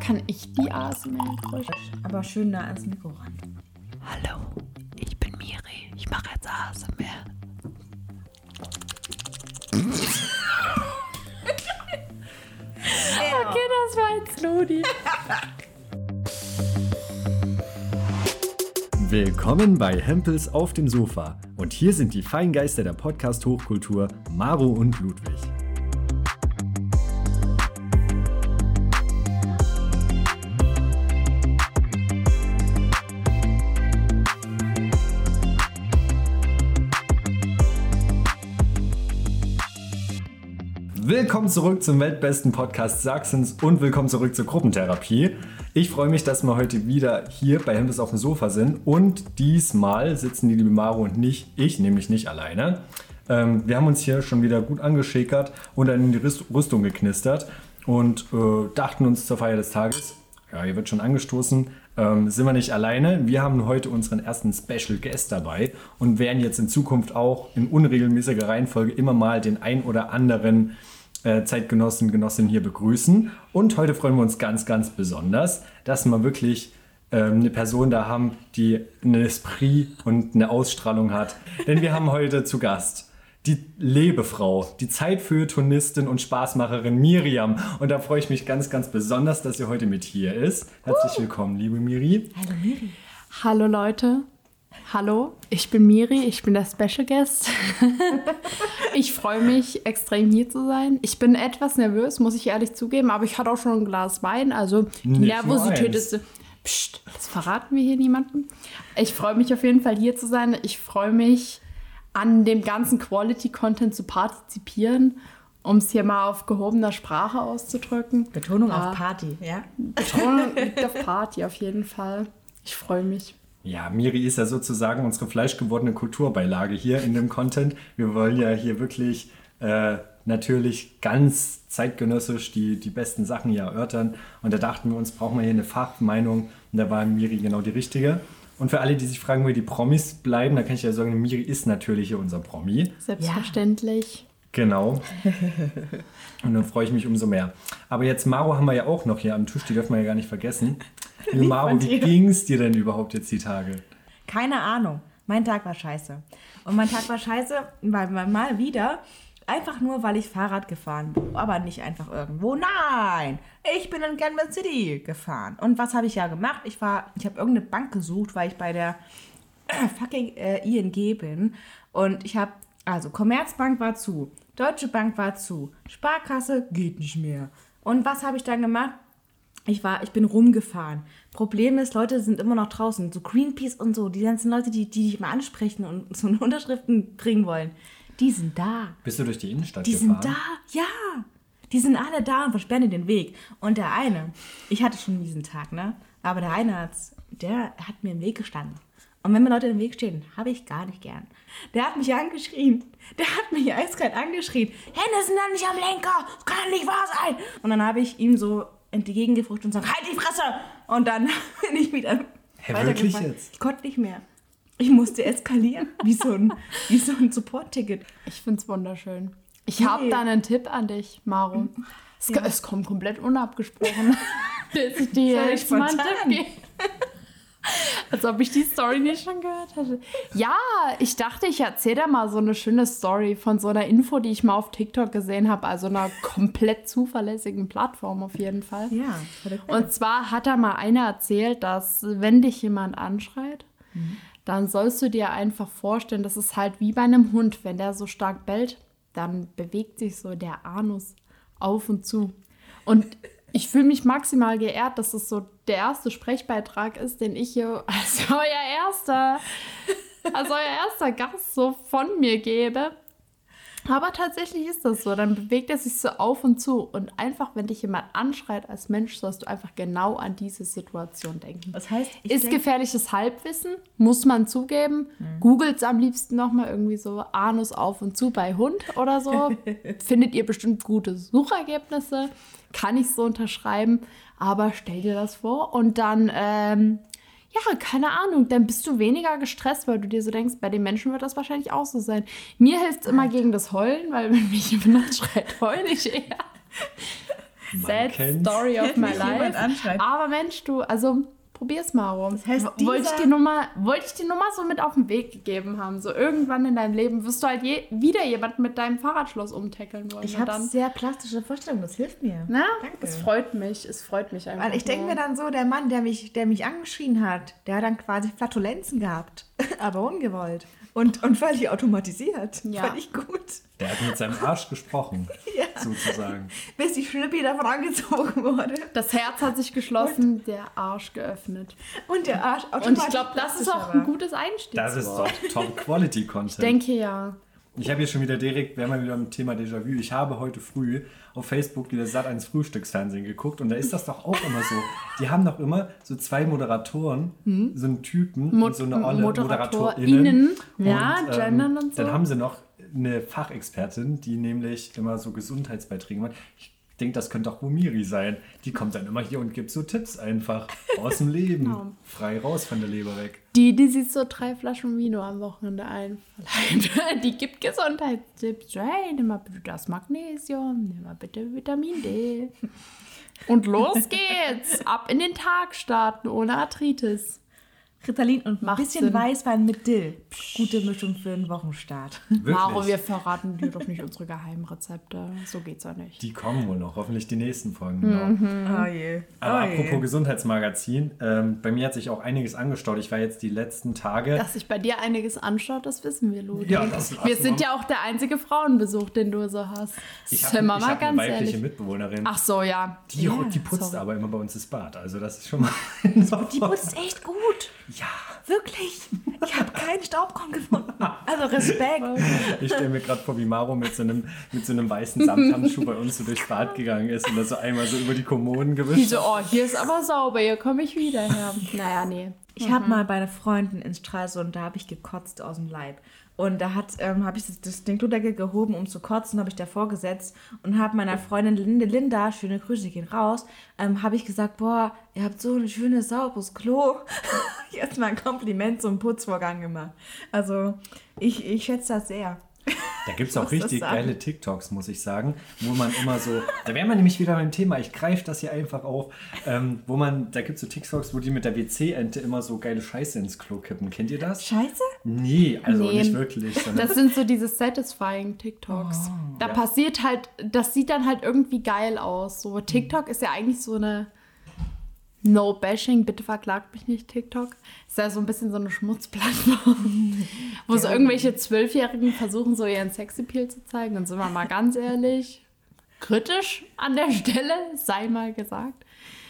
kann ich die ASMR-Geräusche. Aber schön nah ans Mikro ran. Hallo, ich bin Miri. Ich mache jetzt ASMR. okay, das war jetzt Lodi. Willkommen bei Hempels auf dem Sofa. Und hier sind die Feingeister der Podcast-Hochkultur, Maro und Ludwig. Willkommen zurück zum weltbesten Podcast Sachsens und willkommen zurück zur Gruppentherapie. Ich freue mich, dass wir heute wieder hier bei Hempels auf dem Sofa sind und diesmal sitzen die liebe Maro und nicht ich, nämlich nicht alleine. Ähm, wir haben uns hier schon wieder gut angeschickert und dann in die Rüstung geknistert und äh, dachten uns zur Feier des Tages, ja, hier wird schon angestoßen, ähm, sind wir nicht alleine. Wir haben heute unseren ersten Special Guest dabei und werden jetzt in Zukunft auch in unregelmäßiger Reihenfolge immer mal den ein oder anderen Zeitgenossen, Genossinnen hier begrüßen. Und heute freuen wir uns ganz, ganz besonders, dass wir wirklich ähm, eine Person da haben, die ein Esprit und eine Ausstrahlung hat. Denn wir haben heute zu Gast die Lebefrau, die Zeitfeuilletonistin und Spaßmacherin Miriam. Und da freue ich mich ganz, ganz besonders, dass sie heute mit hier ist. Herzlich willkommen, liebe Miri. Hallo Miri. Hallo Leute. Hallo, ich bin Miri, ich bin der Special Guest. ich freue mich extrem hier zu sein. Ich bin etwas nervös, muss ich ehrlich zugeben, aber ich hatte auch schon ein Glas Wein, also die Nicht Nervosität ist. Psst, das verraten wir hier niemandem. Ich freue mich auf jeden Fall hier zu sein. Ich freue mich an dem ganzen Quality-Content zu partizipieren, um es hier mal auf gehobener Sprache auszudrücken. Betonung Ja. auf Party, ja? Betonung liegt auf Party auf jeden Fall. Ich freue mich. Ja, Miri ist ja sozusagen unsere fleischgewordene Kulturbeilage hier in dem Content. Wir wollen ja hier wirklich äh, natürlich ganz zeitgenössisch die, die besten Sachen hier erörtern. Und da dachten wir uns, brauchen wir hier eine Fachmeinung. Und da war Miri genau die richtige. Und für alle, die sich fragen, wo die Promis bleiben, da kann ich ja sagen, Miri ist natürlich hier unser Promi. Selbstverständlich. Genau. Und dann freue ich mich umso mehr. Aber jetzt Maro haben wir ja auch noch hier am Tisch, die dürfen wir ja gar nicht vergessen. Liebe Maro, wie es dir denn überhaupt jetzt die Tage? Keine Ahnung. Mein Tag war scheiße. Und mein Tag war scheiße, weil mal wieder, einfach nur, weil ich Fahrrad gefahren bin. Aber nicht einfach irgendwo. Nein! Ich bin in Kansas City gefahren. Und was habe ich ja gemacht? Ich war, ich habe irgendeine Bank gesucht, weil ich bei der fucking äh, ING bin. Und ich habe, also Commerzbank war zu, Deutsche Bank war zu, Sparkasse geht nicht mehr. Und was habe ich dann gemacht? Ich war, ich bin rumgefahren. Problem ist, Leute sind immer noch draußen. So Greenpeace und so, die ganzen Leute, die, die dich mal ansprechen und so eine Unterschriften bringen wollen, die sind da. Bist du durch die Innenstadt Die gefahren? sind da, ja. Die sind alle da und versperren dir den Weg. Und der eine, ich hatte schon diesen Tag, ne? Aber der eine hat's, der hat mir im Weg gestanden. Und wenn mir Leute im Weg stehen, habe ich gar nicht gern. Der hat mich angeschrien. Der hat mich eiskalt angeschrien. Hände sind da nicht am Lenker. Das kann nicht wahr sein. Und dann habe ich ihm so entgegengefurcht und gesagt, halt die Fresse. Und dann bin ich wieder weitergefahren. wirklich jetzt? Ich konnte nicht mehr. Ich musste eskalieren, wie so ein, wie so ein Support-Ticket. Ich finde es wunderschön. Ich Nee. habe da einen Tipp an dich, Maro. Es, es kommt komplett unabgesprochen. dass ich dir jetzt mal einen spontan. Tipp gebe. Als ob ich die Story nicht schon gehört hätte. Ja, ich dachte, ich erzähle da mal so eine schöne Story von so einer Info, die ich mal auf TikTok gesehen habe. Also einer komplett zuverlässigen Plattform auf jeden Fall. Ja, Und zwar hat da mal einer erzählt, dass wenn dich jemand anschreit, dann sollst du dir einfach vorstellen, das ist halt wie bei einem Hund, wenn der so stark bellt, dann bewegt sich so der Anus auf und zu. Und ich fühle mich maximal geehrt, dass es so der erste Sprechbeitrag ist, den ich hier als euer erster, als euer erster Gast so von mir gebe. Aber tatsächlich ist das so. Dann bewegt er sich so auf und zu. Und einfach, wenn dich jemand anschreit als Mensch, sollst du einfach genau an diese Situation denken. Das heißt, ist denk- gefährliches Halbwissen, muss man zugeben. Googelt am liebsten nochmal irgendwie so Anus auf und zu bei Hund oder so. Findet ihr bestimmt gute Suchergebnisse. Kann ich so unterschreiben. Aber stell dir das vor und dann, ähm, ja, keine Ahnung, dann bist du weniger gestresst, weil du dir so denkst, bei den Menschen wird das wahrscheinlich auch so sein. Mir hilft es immer gegen das Heulen, weil wenn mich jemand schreit, heule ich eher. Man Sad kennt's. Story of my life. Aber Mensch, du, also probier's mal rum. Das heißt, wollte ich dir nur mal, wollte ich dir nur mal so mit auf den Weg gegeben haben. So irgendwann in deinem Leben wirst du halt je, wieder jemanden mit deinem Fahrradschloss umtackeln wollen. Ich habe sehr plastische Vorstellungen, das hilft mir. Na, Danke. es freut mich. Es freut mich einfach. Weil ich denke mir dann so, der Mann, der mich, der mich angeschrien hat, der hat dann quasi Flatulenzen gehabt, aber ungewollt. Und, und völlig automatisiert. Ja. Fand ich gut. Der hat mit seinem Arsch gesprochen, Ja. sozusagen. Bis die Schlüppi davon angezogen wurde. Das Herz hat sich geschlossen, der Arsch geöffnet. Und der Arsch automatisch. Und ich glaube, das ist auch ein gutes Einstiegswort. Das ist doch Top-Quality-Content. Ich denke ja. Ich habe hier schon wieder direkt, wir wieder am Thema Déjà-vu. Ich habe heute früh auf Facebook wieder satt eines Frühstücksfernsehen geguckt und da ist das doch auch immer so. Die haben doch immer so zwei Moderatoren, so einen Typen Mo und so eine Olle ModeratorInnen. Ja, Und, ähm, gendern und so. Dann haben sie noch eine Fachexpertin, die nämlich immer so Gesundheitsbeiträge macht. Ich denke, das könnte auch Wumiri sein. Die kommt dann immer hier und gibt so Tipps einfach aus dem Leben. Genau. Frei raus von der Leber weg. Die, die sich so drei Flaschen Vino am Wochenende einverleibt, die gibt Gesundheitstipps. Hey, nimm mal bitte das Magnesium, nimm mal bitte Vitamin D. Und los geht's. Ab in den Tag starten ohne Arthritis. Ritalin und ein Macht bisschen Sinn. Weißwein mit Dill. Gute Mischung für einen Wochenstart. Wirklich. Maro, wir verraten dir doch nicht unsere Geheimrezepte. So geht's ja nicht. Die kommen wohl noch, hoffentlich die nächsten Folgen. Genau. Mhm. Oh je. Aber oh apropos je. Gesundheitsmagazin, ähm, bei mir hat sich auch einiges angestaut. Ich war jetzt die letzten Tage. Dass sich bei dir einiges anschaut, das wissen wir, Ludi. Ja, das wir sind ja auch der einzige Frauenbesuch, den du so hast. ich habe hab eine ganz weibliche ehrlich. Mitbewohnerin. Ach so, ja. die, ja, die putzt sorry. aber immer bei uns das Bad. Also das ist schon mal. Die putzt echt gut. Ja. Wirklich. Ich habe keinen Staubkorn gefunden. Also Respekt. Ich stelle mir gerade vor, wie Maro mit so, einem, mit so einem weißen Samthandschuh bei uns so durchs Bad gegangen ist und das so einmal so über die Kommoden Die gewischt. so, oh, hier ist aber sauber, hier komme ich wieder her. Naja, nee. Ich habe mal bei einer Freundin in Stralsund, da habe ich gekotzt aus dem Leib. Und da hat, ähm, habe ich das, Klodeckel gehoben, um zu kotzen, habe ich davor gesetzt und habe meiner Freundin Linde Linda, schöne Grüße gehen raus, ähm, habe ich gesagt, boah, ihr habt so ein schönes, sauberes Klo. Jetzt mal ein Kompliment zum Putzvorgang gemacht. Also ich, ich schätze das sehr. Da gibt es auch richtig geile TikToks, muss ich sagen, wo man immer so, da wären wir nämlich wieder beim Thema, ich greife das hier einfach auf, ähm, wo man, da gibt es so TikToks, wo die mit der WC-Ente immer so geile Scheiße ins Klo kippen. Kennt ihr das? Scheiße? Nee, also Nee. nicht wirklich. Das sind so diese satisfying TikToks. da Ja. passiert halt, das sieht dann halt irgendwie geil aus. So TikTok ist ja eigentlich so eine No Bashing, bitte verklagt mich nicht, TikTok. Ist ja so ein bisschen so eine Schmutzplattform, wo so irgendwelche Zwölfjährigen versuchen, so ihren Sexappeal zu zeigen. Und sind wir mal ganz ehrlich, kritisch an der Stelle, sei mal gesagt.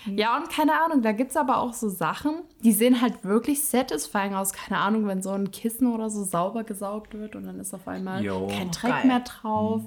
Ja, und keine Ahnung, da gibt es aber auch so Sachen, die sehen halt wirklich satisfying aus. Keine Ahnung, wenn so ein Kissen oder so sauber gesaugt wird und dann ist auf einmal Jo. kein Dreck Geil. mehr drauf.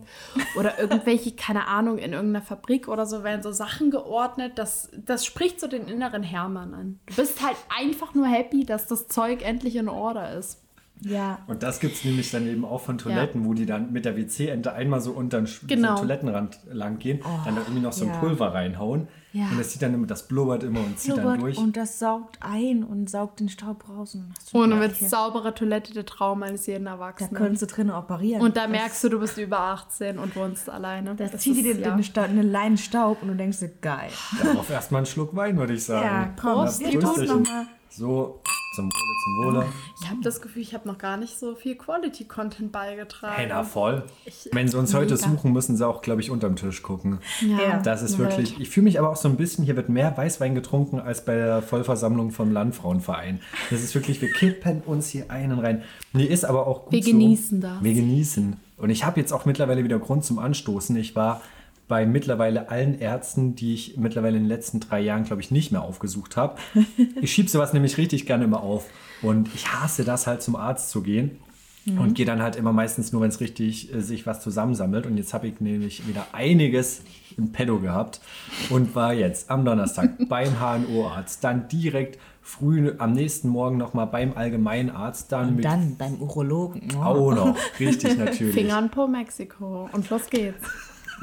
Oder irgendwelche, keine Ahnung, in irgendeiner Fabrik oder so werden so Sachen geordnet. Das, das spricht so den inneren Hermann an. Du bist halt einfach nur happy, dass das Zeug endlich in Order ist. Ja. Und das gibt es nämlich dann eben auch von Toiletten, wo die dann mit der WC-Ente einmal so unter den Genau. so Toilettenrand lang gehen, dann da irgendwie noch so ein ja. Pulver reinhauen. Ja. Und das sieht dann immer, das blubbert immer und zieht dann Joghurt durch. und das saugt ein und saugt den Staub raus. Und Ohne eine Witz, saubere Toilette der Traum eines jeden Da Erwachsenen. könntest du drinnen operieren. Und da merkst du, du bist über 18 und wohnst alleine. Da zieht die dir ja. eine, Sta- eine Leine Staub und du denkst dir, geil. Darauf erstmal einen Schluck Wein, würde ich sagen. Ja, komm, Prost, wir nochmal. So, zum Wohle, zum Wohle. Ich habe das Gefühl, ich habe noch gar nicht so viel Quality-Content beigetragen. Hey, na voll. Ich- Wenn sie uns heute Mega. suchen, müssen sie auch, glaube ich, unterm Tisch gucken. Ja, Das ist Welt. wirklich, ich fühle mich aber auch so ein bisschen, hier wird mehr Weißwein getrunken als bei der Vollversammlung vom Landfrauenverein. Das ist wirklich, wir kippen uns hier einen rein. Nee, ist aber auch gut Wir so. genießen das. Wir genießen. Und ich habe jetzt auch mittlerweile wieder Grund zum Anstoßen. Ich war bei mittlerweile allen Ärzten, die ich mittlerweile in den letzten drei Jahren, glaube ich, nicht mehr aufgesucht habe. Ich schiebe sowas nämlich richtig gerne immer auf. Und ich hasse das halt zum Arzt zu gehen. Und gehe dann halt immer meistens nur, wenn es richtig äh, sich was zusammensammelt. Und jetzt habe ich nämlich wieder einiges im Pedo gehabt und war jetzt am Donnerstag beim HNO-Arzt, dann direkt früh am nächsten Morgen nochmal beim Allgemeinarzt, dann mit Dann beim Urologen. Oh. auch noch, richtig natürlich. Finger an Po Mexiko. Und los geht's.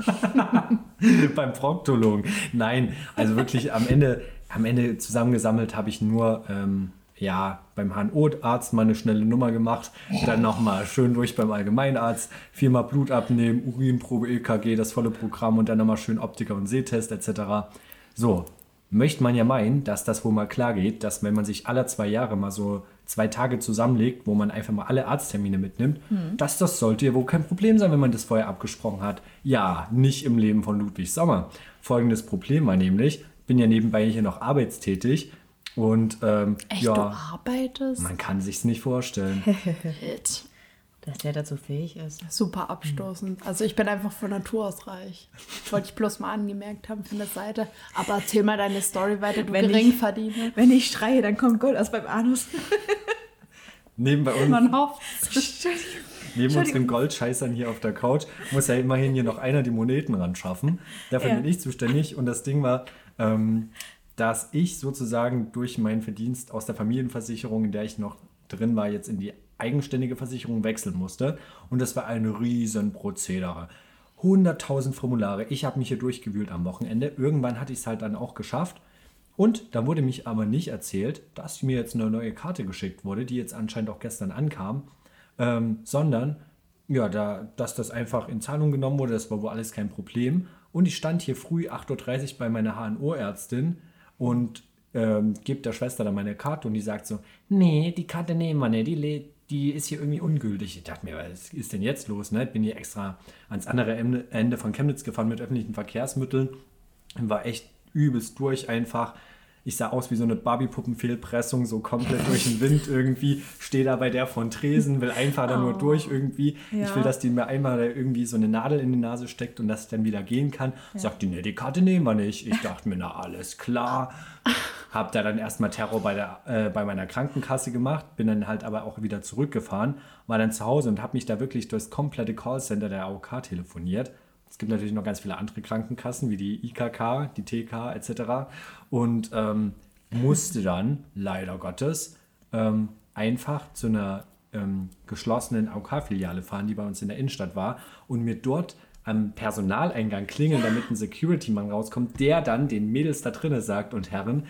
beim Proktologen. Nein, also wirklich am Ende, am Ende zusammengesammelt habe ich nur, ähm, ja, beim HNO-Arzt mal eine schnelle Nummer gemacht, dann nochmal schön durch beim Allgemeinarzt, viermal Blut abnehmen, Urinprobe, EKG, das volle Programm und dann nochmal schön Optiker und Sehtest etc. So, möchte man ja meinen, dass das wohl mal klar geht, dass wenn man sich alle zwei Jahre mal so zwei Tage zusammenlegt, wo man einfach mal alle Arzttermine mitnimmt, dass das sollte ja wohl kein Problem sein, wenn man das vorher abgesprochen hat. Ja, nicht im Leben von Ludwig Sommer. Folgendes Problem war nämlich, bin ja nebenbei hier noch arbeitstätig und ähm, Echt, du ja, arbeitest? man kann sich's nicht vorstellen. Dass der dazu fähig ist. Super abstoßend. Also ich bin einfach von Natur aus reich. Wollte ich bloß mal angemerkt haben von der Seite. Aber erzähl mal deine Story weiter, du Wenn ich- Geringverdiener. Wenn ich schreie, dann kommt Gold aus beim Anus. Neben bei uns, Man hofft. neben uns den Goldscheißern hier auf der Couch muss ja immerhin hier noch einer die Moneten ran schaffen. Dafür Ja. bin ich zuständig und das Ding war, ähm, dass ich sozusagen durch meinen Verdienst aus der Familienversicherung, in der ich noch drin war, jetzt in die eigenständige Versicherung wechseln musste. Und das war ein riesen Prozedere. 100.000 Formulare. Ich habe mich hier durchgewühlt am Wochenende. Irgendwann hatte ich es halt dann auch geschafft. Und da wurde mich aber nicht erzählt, dass mir jetzt eine neue Karte geschickt wurde, die jetzt anscheinend auch gestern ankam, ähm, sondern ja, da, dass das einfach in Zahlung genommen wurde, das war wohl alles kein Problem. Und ich stand hier früh 8.30 Uhr bei meiner HNO-Ärztin und ähm, gebe der Schwester dann meine Karte und die sagt so, nee, die Karte nehmen wir nicht, die, lä- die ist hier irgendwie ungültig. Ich dachte mir, was ist denn jetzt los? Ne? Ich bin hier extra ans andere Ende Ende von Chemnitz gefahren mit öffentlichen Verkehrsmitteln. War echt übelst durch einfach. Ich sah aus wie so eine Barbie-Puppen-Fehlpressung, so komplett durch den Wind irgendwie. Stehe da bei der von Tresen, will einfach da nur durch irgendwie. Ich Ja. will, dass die mir einmal da irgendwie so eine Nadel in die Nase steckt und dass ich dann wieder gehen kann. Sagt die, ne, die Karte nehmen wir nicht. Ich dachte mir, na, alles klar. Hab da dann erstmal Terror bei, der, äh, bei meiner Krankenkasse gemacht, bin dann halt aber auch wieder zurückgefahren, war dann zu Hause und habe mich da wirklich durchs komplette Callcenter der AOK telefoniert. Es gibt natürlich noch ganz viele andere Krankenkassen, wie die IKK, die TK etc. Und ähm, musste dann, leider Gottes, ähm, einfach zu einer ähm, geschlossenen AOK-Filiale fahren, die bei uns in der Innenstadt war, und mir dort am Personaleingang klingeln, damit ein Security-Mann rauskommt, der dann den Mädels da drinnen sagt und Herren,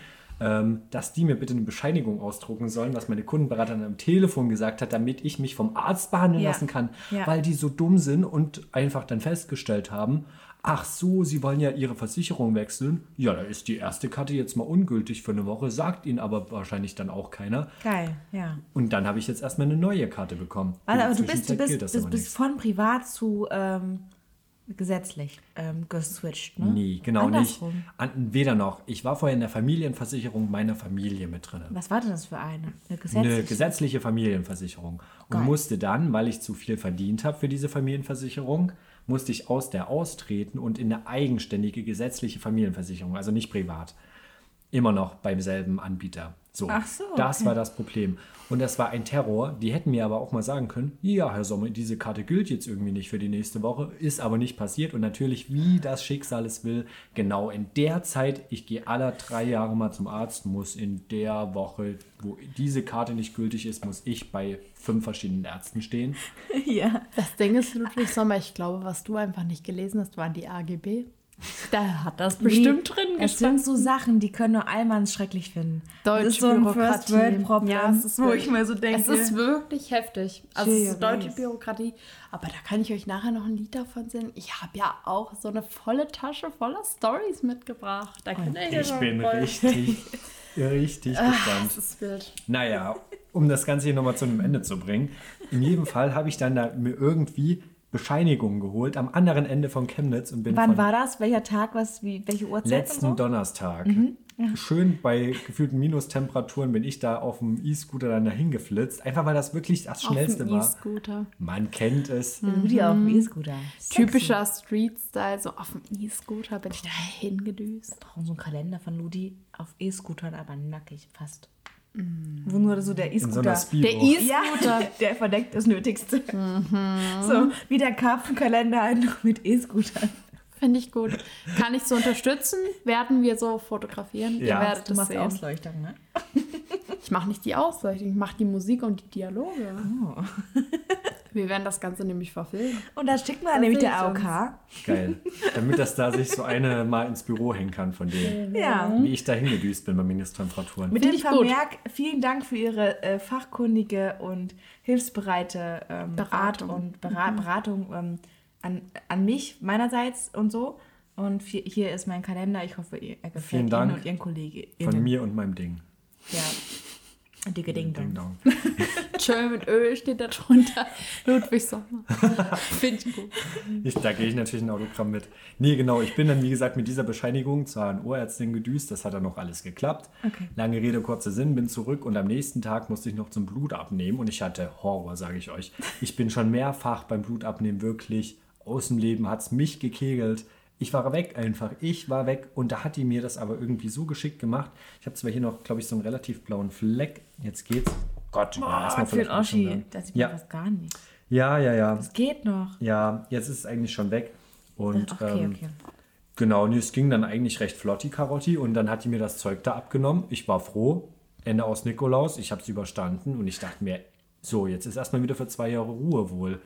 dass die mir bitte eine Bescheinigung ausdrucken sollen, was meine Kundenberaterin am Telefon gesagt hat, damit ich mich vom Arzt behandeln Ja. lassen kann, Ja. weil die so dumm sind und einfach dann festgestellt haben, ach so, sie wollen ja ihre Versicherung wechseln. Ja, da ist die erste Karte jetzt mal ungültig für eine Woche, sagt ihnen aber wahrscheinlich dann auch keiner. Geil, ja. Und dann habe ich jetzt erstmal eine neue Karte bekommen. In aber du bist, du bist, bist, bist von privat zu ähm, gesetzlich ähm, geswitcht, ne? Nee, genau Andersrum. nicht. An, weder noch. Ich war vorher in der Familienversicherung meiner Familie mit drin. Was war denn das für eine? Eine gesetzliche? Eine gesetzliche Familienversicherung. Und Geil. musste dann, weil ich zu viel verdient habe für diese Familienversicherung, musste ich aus der austreten und in eine eigenständige gesetzliche Familienversicherung, also nicht privat. Immer noch beim selben Anbieter. So, Ach so, das okay. war das Problem. Und das war ein Terror. Die hätten mir aber auch mal sagen können, ja, Herr Sommer, diese Karte gilt jetzt irgendwie nicht für die nächste Woche, ist aber nicht passiert. Und natürlich, wie das Schicksal es will, genau in der Zeit, ich gehe alle drei Jahre mal zum Arzt, muss in der Woche, wo diese Karte nicht gültig ist, muss ich bei fünf verschiedenen Ärzten stehen. ja. Das Ding ist, Ludwig Sommer, ich glaube, was du einfach nicht gelesen hast, waren die AGB. Da hat das bestimmt Nee, drin Es sind so Sachen, die können nur Allmanns schrecklich finden. Deutsche das ist so ein Bürokratie. First World Problem, Ja, es ist wo wirklich- ich mir so denke. Es ist wirklich heftig. Also es ist deutsche weiß. Bürokratie. Aber da kann ich euch nachher noch ein Lied davon singen. Ich habe ja auch so eine volle Tasche voller Stories mitgebracht. Da könnt ihr Ich bin freuen. richtig, richtig Ah, gespannt. Das ist wild. Naja, um das Ganze hier nochmal zu einem Ende zu bringen. In jedem Fall habe ich dann da mir irgendwie Bescheinigungen geholt am anderen Ende von Chemnitz und bin Wann von war das? Welcher Tag? Was, wie, welche Uhrzeit? letzten und so? Donnerstag. Schön bei gefühlten Minustemperaturen bin ich da auf dem E-Scooter dann dahin geflitzt. Einfach weil das wirklich das Schnellste Auf dem war. E-Scooter. Man kennt es. Ludi auf dem E-Scooter. Typischer Street-Style. So auf dem E-Scooter bin ich da hingedüst. brauchen so einen Kalender von Ludi auf E-Scootern, aber nackig fast. Wo nur so der so E-Scooter. Speedo. Der E- ja, der verdeckt das Nötigste. So wie der Karpfenkalender halt noch mit E-Scootern. Finde ich gut. Kann ich so unterstützen? Werden wir so fotografieren? Ihr Ja. werdet Du das machst sehen. Ausleuchtung, ne? Ich mache nicht die Ausleuchtung, ich mache die Musik und die Dialoge. Wir werden das Ganze nämlich verfilmen. Und da schickt man Da nämlich der ich uns. AOK. Geil. Damit das da sich so eine mal ins Büro hängen kann von denen. Ja. Wie ich da hingedüst bin bei Minustemperaturen. Mit dem gut. Vermerk, vielen Dank für Ihre äh, fachkundige und hilfsbereite ähm, Beratung. Art und Bera Beratung ähm, an, an mich meinerseits und so. Und hier ist mein Kalender. Ich hoffe, ihr- er gefällt Vielen Ihnen und Ihren Kollegen. Von mir und meinem Ding. Ja. Dicke Ding Ding Dong. Schön mit Öl steht da drunter. Ludwig Sommer. Finde ich gut. Ich, da gehe ich natürlich ein Autogramm mit. Nee, genau. Ich bin dann, wie gesagt, mit dieser Bescheinigung zur HNO-Ärztin gedüst. Das hat dann noch alles geklappt. Okay. Lange Rede, kurzer Sinn, bin zurück und am nächsten Tag musste ich noch zum Blut abnehmen und ich hatte Horror, sage ich euch. Ich bin schon mehrfach beim Blutabnehmen wirklich aus dem Leben, hat es mich gekegelt. Ich war weg einfach. Ich war weg und da hat die mir das aber irgendwie so geschickt gemacht. Ich habe zwar hier noch, glaube ich, so einen relativ blauen Fleck. Jetzt geht's. Oh Gott, ja, Boah, erstmal für den Oschi. lernen. Das sieht man Ja. fast gar nicht. Ja, ja, ja. Es geht noch. Ja, jetzt ist es eigentlich schon weg. Und Okay, ähm, okay. genau, nee, es ging dann eigentlich recht flott, die Karotti. Und dann hat die mir das Zeug da abgenommen. Ich war froh. Ende aus Nikolaus. Ich habe es überstanden. Und ich dachte mir, so, jetzt ist erstmal wieder für zwei Jahre Ruhe wohl.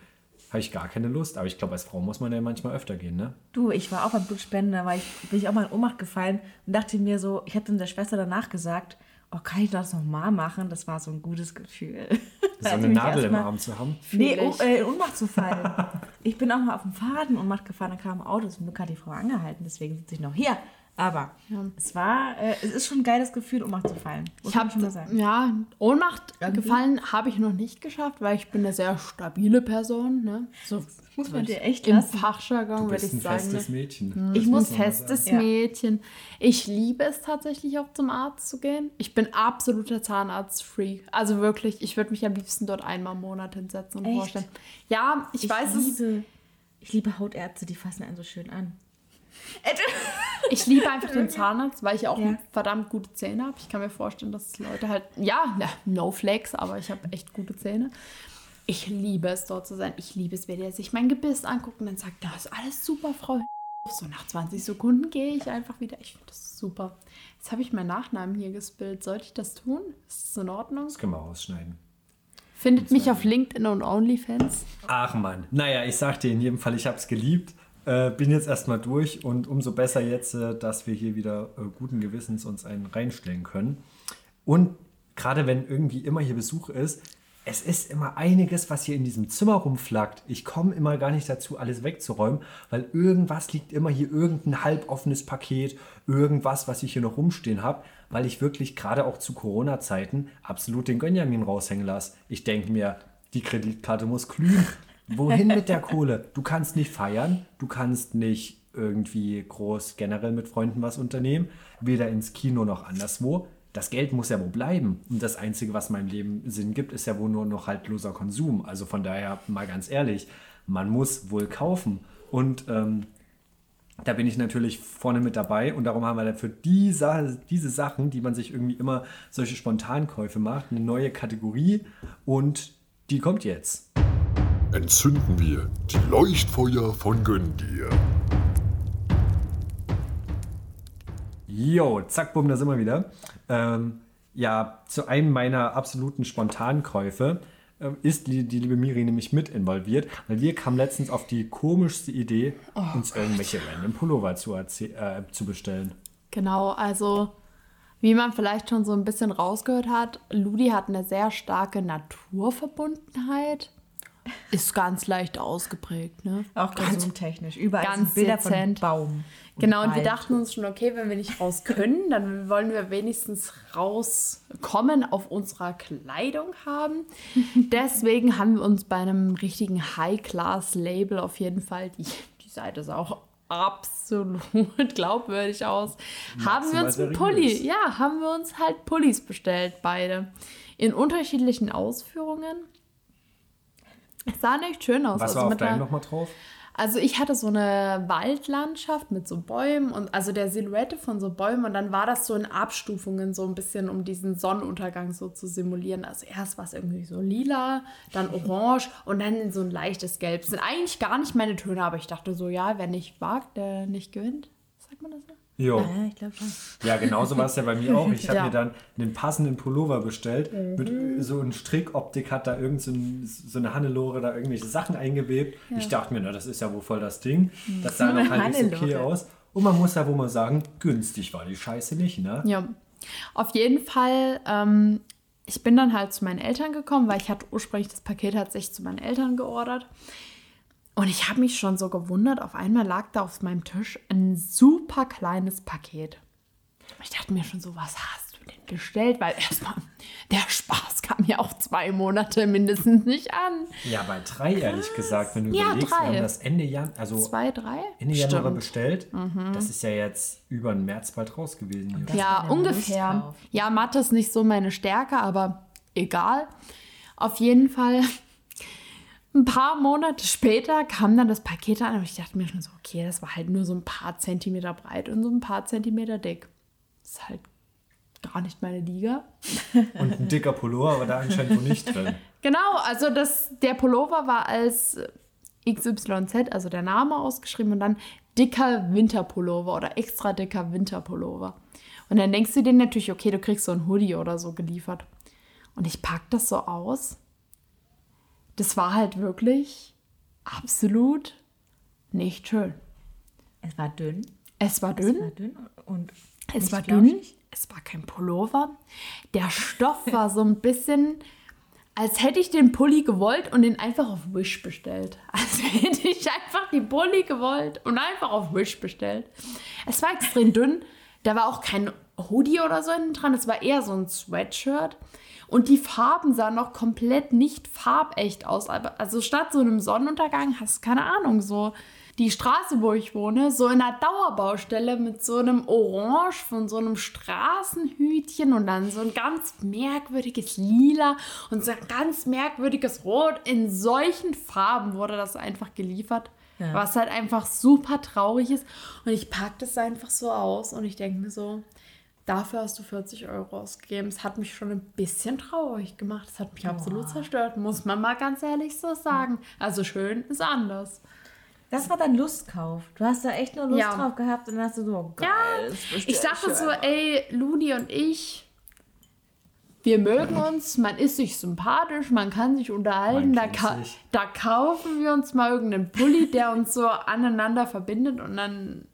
Habe ich gar keine Lust. Aber ich glaube, als Frau muss man ja manchmal öfter gehen, ne? Du, ich war auch beim Blutspenden, da war ich, bin ich auch mal in Ohnmacht gefallen und dachte mir so, ich dann der Schwester danach gesagt, oh, kann ich das nochmal machen? Das war so ein gutes Gefühl. So eine Nadel im Arm zu haben. Nee, oh, ich. äh, in Ohnmacht zu fallen. ich bin auch mal auf dem Fahrrad in Ohnmacht gefahren, da kam ein Auto, zum Glück hat die Frau angehalten, deswegen sitze ich noch hier. Aber es war, äh, es ist schon ein geiles Gefühl, Ohnmacht zu fallen. Muss Ich habe schon mal sagen. ja Ohnmacht Irgendwie? gefallen habe ich noch nicht geschafft, weil ich bin eine sehr stabile Person. Ne? So Muss man dir echt im lassen. Fachjargon Du würde bist ich ein sagen. festes Ne? Mädchen. Ich Das muss festes sagen. Ja. Mädchen. Ich liebe es tatsächlich auch zum Arzt zu gehen. Ich bin absoluter Zahnarzt-Freak. Also wirklich, ich würde mich am liebsten dort einmal im Monat hinsetzen und Echt? vorstellen. Ja, ich, weiß es. liebe, Ich liebe Hautärzte, die fassen einen so schön an. Ich liebe einfach den Zahnarzt, weil ich auch Ja. verdammt gute Zähne habe. Ich kann mir vorstellen, dass Leute halt, ja, na, no flex, aber ich habe echt gute Zähne. Ich liebe es, dort zu sein. Ich liebe es, wenn er sich mein Gebiss anguckt und dann sagt, das ist alles super, Frau. So nach 20 Sekunden gehe ich einfach wieder. Ich finde das super. Jetzt habe ich meinen Nachnamen hier gespillt. Sollte ich das tun? Ist das in Ordnung? Das können wir rausschneiden. Findet mich auf LinkedIn und OnlyFans. Ach man. Naja, ich sag dir in jedem Fall, ich habe es geliebt. Äh, bin jetzt erstmal durch und umso besser jetzt, äh, dass wir hier wieder äh, guten Gewissens uns einen reinstellen können. Und gerade wenn irgendwie immer hier Besuch ist, es ist immer einiges, was hier in diesem Zimmer rumflackt. Ich komme immer gar nicht dazu, alles wegzuräumen, weil irgendwas liegt immer hier, irgendein halboffenes Paket, irgendwas, was ich hier noch rumstehen habe, weil ich wirklich gerade auch zu Corona-Zeiten absolut den Gönjamin raushängen lasse. Ich denke mir, die Kreditkarte muss glühen. Wohin mit der Kohle? Du kannst nicht feiern, du kannst nicht irgendwie groß generell mit Freunden was unternehmen, weder ins Kino noch anderswo. Das Geld muss ja wohl bleiben. Und das Einzige, was meinem Leben Sinn gibt, ist ja wohl nur noch haltloser Konsum. Also von daher mal ganz ehrlich, man muss wohl kaufen. Und ähm, da bin ich natürlich vorne mit dabei und darum haben wir dann für diese, diese Sachen, die man sich irgendwie immer solche Spontankäufe macht, eine neue Kategorie und die kommt jetzt. Entzünden wir die Leuchtfeuer von Gönn dir. Jo, zack, bumm, da sind wir wieder. Ähm, ja, zu einem meiner absoluten Spontankäufe ähm, ist die, die liebe Miri nämlich mit involviert, weil wir kamen letztens auf die komischste Idee, uns irgendwelche random Pullover zu, äh, zu bestellen. Genau, also wie man vielleicht schon so ein bisschen rausgehört hat, Ludi hat eine sehr starke Naturverbundenheit. Ist ganz leicht ausgeprägt, ne? Auch konsumtechnisch. Überall ganz sind Bilder dezent. von Baum. Genau, und wir Wald. dachten uns schon, okay, wenn wir nicht raus können, dann wollen wir wenigstens rauskommen auf unserer Kleidung haben. Deswegen haben wir uns bei einem richtigen High-Class-Label auf jeden Fall, die, die Seite ist auch absolut glaubwürdig aus, haben wir uns Maximal einen Pulli, ja, haben wir uns halt Pullis bestellt, beide. In unterschiedlichen Ausführungen. Es sah echt schön aus. Was also war auf mit einer- deinem nochmal drauf? also ich hatte so eine Waldlandschaft mit so Bäumen und also der Silhouette von so Bäumen und dann war das so in Abstufungen so ein bisschen, um diesen Sonnenuntergang so zu simulieren. Also erst war es irgendwie so lila, dann orange und dann so ein leichtes Gelb. Das sind eigentlich gar nicht meine Töne, aber ich dachte so, ja, wer nicht wagt, der nicht gewinnt. Sagt man das so? Jo. Ja, ich glaube schon. Ja, genauso war es ja bei mir auch. Ich habe Ja. mir dann einen passenden Pullover bestellt. Mit so einer Strickoptik hat da irgend so, ein, so eine Hannelore da irgendwelche Sachen eingewebt. Ich dachte mir, na, das ist ja wohl voll das Ding. Das sah noch halbwegs okay aus. Und man muss ja wohl mal sagen, günstig war die Scheiße nicht, ne? Ja, auf jeden Fall. Ähm, ich bin dann halt zu meinen Eltern gekommen, weil ich hatte ursprünglich das Paket tatsächlich zu meinen Eltern geordert. Und ich habe mich schon so gewundert, auf einmal lag da auf meinem Tisch ein super kleines Paket. Ich dachte mir schon so, was hast du denn bestellt? Weil erstmal, der Spaß kam ja auch zwei Monate mindestens nicht an. Ja, bei drei, ehrlich gesagt, wenn du Ja, überlegst, drei. wir haben das Ende Januar, also Zwei, drei? Ende Januar Stimmt. Mhm. bestellt. Das ist ja jetzt über den März bald raus gewesen. Ja, ungefähr. Ja, Mathe ist nicht so meine Stärke, aber egal. Auf jeden Fall, ein paar Monate später kam dann das Paket an und ich dachte mir schon so, okay, das war halt nur so ein paar Zentimeter breit und so ein paar Zentimeter dick. Das ist halt gar nicht meine Liga. Und ein dicker Pullover, aber da anscheinend wohl nicht drin. Genau, also das, der Pullover war als XYZ, also der Name ausgeschrieben und dann dicker Winterpullover oder extra dicker Winterpullover. Und dann denkst du dir natürlich, okay, du kriegst so ein Hoodie oder so geliefert. Und ich pack das so aus. Das war halt wirklich absolut nicht schön. Es war dünn. Es war Es dünn, war dünn und es war flauschig. dünn, es war kein Pullover. Der Stoff war so ein bisschen, als hätte ich den Pulli gewollt und den einfach auf Wish bestellt. Als hätte ich einfach die Pulli gewollt und einfach auf Wish bestellt. Es war extrem dünn. Da war auch kein Hoodie oder so hinten dran. Es war eher so ein Sweatshirt. Und die Farben sahen noch komplett nicht farbecht aus. Also statt so einem Sonnenuntergang hast du keine Ahnung, so die Straße, wo ich wohne, so in einer Dauerbaustelle mit so einem Orange von so einem Straßenhütchen und dann so ein ganz merkwürdiges Lila und so ein ganz merkwürdiges Rot. In solchen Farben wurde das einfach geliefert. Ja. Was halt einfach super traurig ist. Und ich packe das einfach so aus und ich denke mir so, dafür hast du 40 Euro ausgegeben. Es hat mich schon ein bisschen traurig gemacht. Es hat mich absolut zerstört, muss man mal ganz ehrlich so sagen. Also schön ist anders. Das war dein Lustkauf. Du hast da echt nur Lust Ja. drauf gehabt und dann hast du so, geil. Ja, das bestell ich dachte so, ey, Luni und ich, wir mögen uns, man ist sich sympathisch, man kann sich unterhalten, da, ka sich. da kaufen wir uns mal irgendeinen Pulli, der uns so aneinander verbindet und dann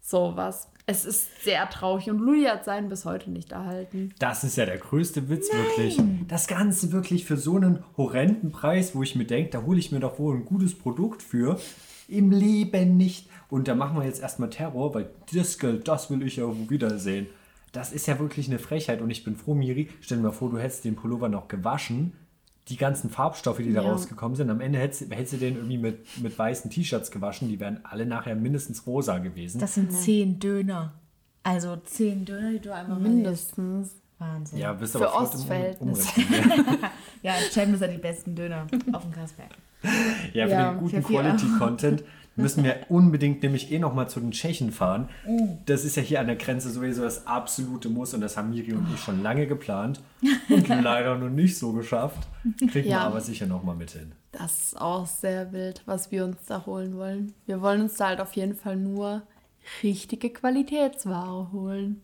sowas. Es ist sehr traurig und Luni hat seinen bis heute nicht erhalten. Das ist ja der größte Witz, wirklich. Das Ganze wirklich für so einen horrenden Preis, wo ich mir denke, da hole ich mir doch wohl ein gutes Produkt für. Im Leben nicht. Und da machen wir jetzt erstmal Terror, weil das Geld, das will ich ja wiedersehen. Das ist ja wirklich eine Frechheit. Und ich bin froh, Miri, stell dir mal vor, du hättest den Pullover noch gewaschen. Die ganzen Farbstoffe, die da Ja. rausgekommen sind, am Ende hättest, hättest du den irgendwie mit, mit weißen T-Shirts gewaschen. Die wären alle nachher mindestens rosa gewesen. Das sind zehn Döner. Also zehn Döner, die du einmal Mindestens. Wahnsinn. ja, bist Für aber im Um-. Umrechnen. Ja, Chandler hat die besten Döner auf dem Kasberg. Ja, für Ja, den guten Quality-Content müssen wir unbedingt nämlich eh nochmal zu den Tschechen fahren. Das ist ja hier an der Grenze sowieso das absolute Muss und das haben Miri und ich schon lange geplant und leider noch nicht so geschafft. Kriegen wir Ja. aber sicher nochmal mit hin. Das ist auch sehr wild, was wir uns da holen wollen. Wir wollen uns da halt auf jeden Fall nur richtige Qualitätsware holen.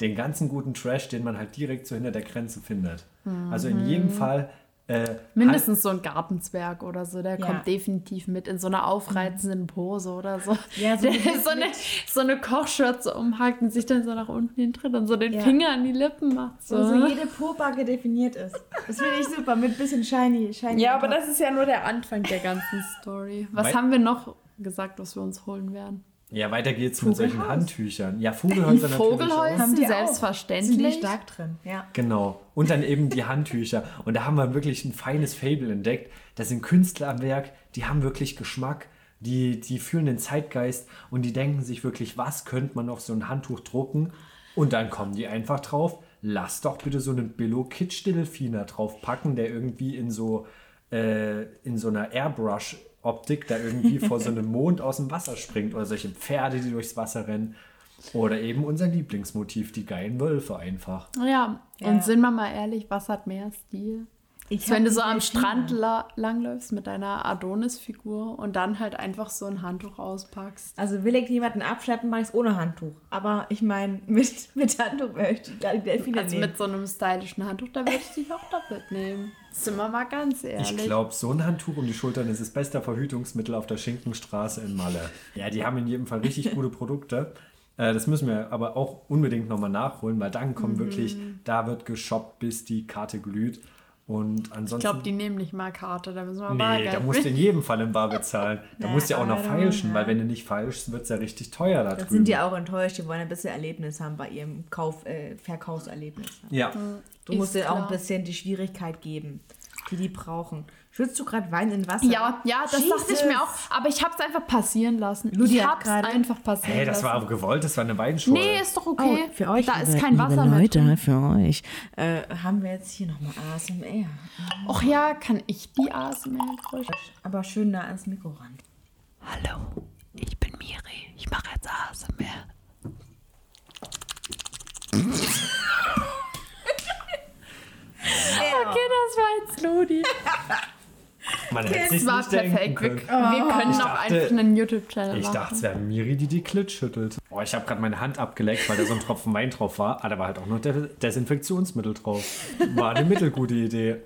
Den ganzen guten Trash, den man halt direkt so hinter der Grenze findet. Also in jedem Fall. Äh. Mindestens so ein Gartenzwerg oder so, der Ja. kommt definitiv mit in so einer aufreizenden Pose oder so. Ja, so der so, eine, so eine Kochschürze umhakt und sich dann so nach unten hintritt und so den Ja. Finger an die Lippen macht. So. Wo so jede Pobacke definiert ist. Das finde ich super, mit bisschen shiny. shiny ja, aber das ist ja nur der Anfang der ganzen Story. Was Weil- haben wir noch gesagt, was wir uns holen werden? Ja, weiter geht's mit solchen Vogelhaus. Handtüchern. Ja, Vogelhäuser natürlich Vogelhäuser? Haben die. Selbstverständlich. Sind die stark drin, ja. Genau. Und dann eben die Handtücher. Und da haben wir wirklich ein feines Fable entdeckt. Da sind Künstler am Werk, die haben wirklich Geschmack. Die, die fühlen den Zeitgeist und die denken sich wirklich, was könnte man auf so ein Handtuch drucken? Und dann kommen die einfach drauf, lass doch bitte so einen Billo Kitsch Delfiner draufpacken, der irgendwie in so, äh, in so einer Airbrush-Optik da irgendwie vor so einem Mond aus dem Wasser springt oder solche Pferde, die durchs Wasser rennen. Oder eben unser Lieblingsmotiv, die geilen Wölfe einfach. Ja, Ja. und sind wir mal ehrlich, was hat mehr Stil? Ich wenn hab du so am. Strand la langläufst mit deiner Adonis-Figur und dann halt einfach so ein Handtuch auspackst. Also will ich jemanden abschleppen, mache ich es ohne Handtuch. Aber ich meine, mit, mit Handtuch möchte ich gar die Delfine Also nehmen. mit so einem stylischen Handtuch, da würde ich dich auch doppelt nehmen. Sind wir mal ganz ehrlich. Ich glaube, so ein Handtuch um die Schultern ist das beste Verhütungsmittel auf der Schinkenstraße in Malle. Ja, die haben in jedem Fall richtig gute Produkte. Äh, Das müssen wir aber auch unbedingt nochmal nachholen, weil dann kommt wirklich, da wird geshoppt, bis die Karte glüht. Und Ich ansonsten. glaube, die nehmen nicht mal Karte, da müssen wir Nee, Bargeld da musst du in jedem Fall im Bar bezahlen. Da Ja, musst du ja auch noch feilschen, ja. weil wenn du nicht feilschst, wird es ja richtig teuer da drüben. sind die auch enttäuscht, die wollen ein bisschen Erlebnis haben bei ihrem Kauf, äh, Verkaufserlebnis. Ja. Du musst denen auch ein bisschen die Schwierigkeit geben, die die brauchen. Schützt du gerade Wein in Wasser? Ja, ja, das dachte ich Jesus. mir auch. Aber ich habe es einfach passieren lassen. Ludi ich hat habe es gerade- einfach passieren Hey, das lassen. war aber gewollt, das war eine Weinschule. Nee, ist doch okay. Oh, für euch, Da ist liebe- kein Wasser liebe mehr Leute, drin. für euch äh, haben wir jetzt hier nochmal ASMR. Och ja, kann ich die ASMR-Geräusche? Aber schön nah ans Mikro ran. Hallo, ich bin Miri. Ich mache jetzt ASMR. okay, das war jetzt Ludi. Man hätte Das sich war nicht perfekt. Wir, können. wir können Ich auch dachte- einfach einen YouTube-Channel Ich machen. dachte, es wäre Miri, die die Klit schüttelt. Oh, ich habe gerade meine Hand abgeleckt, weil da so ein Tropfen Wein drauf war. Ah, da war halt auch noch Des Desinfektionsmittel drauf. War eine mittelgute Idee.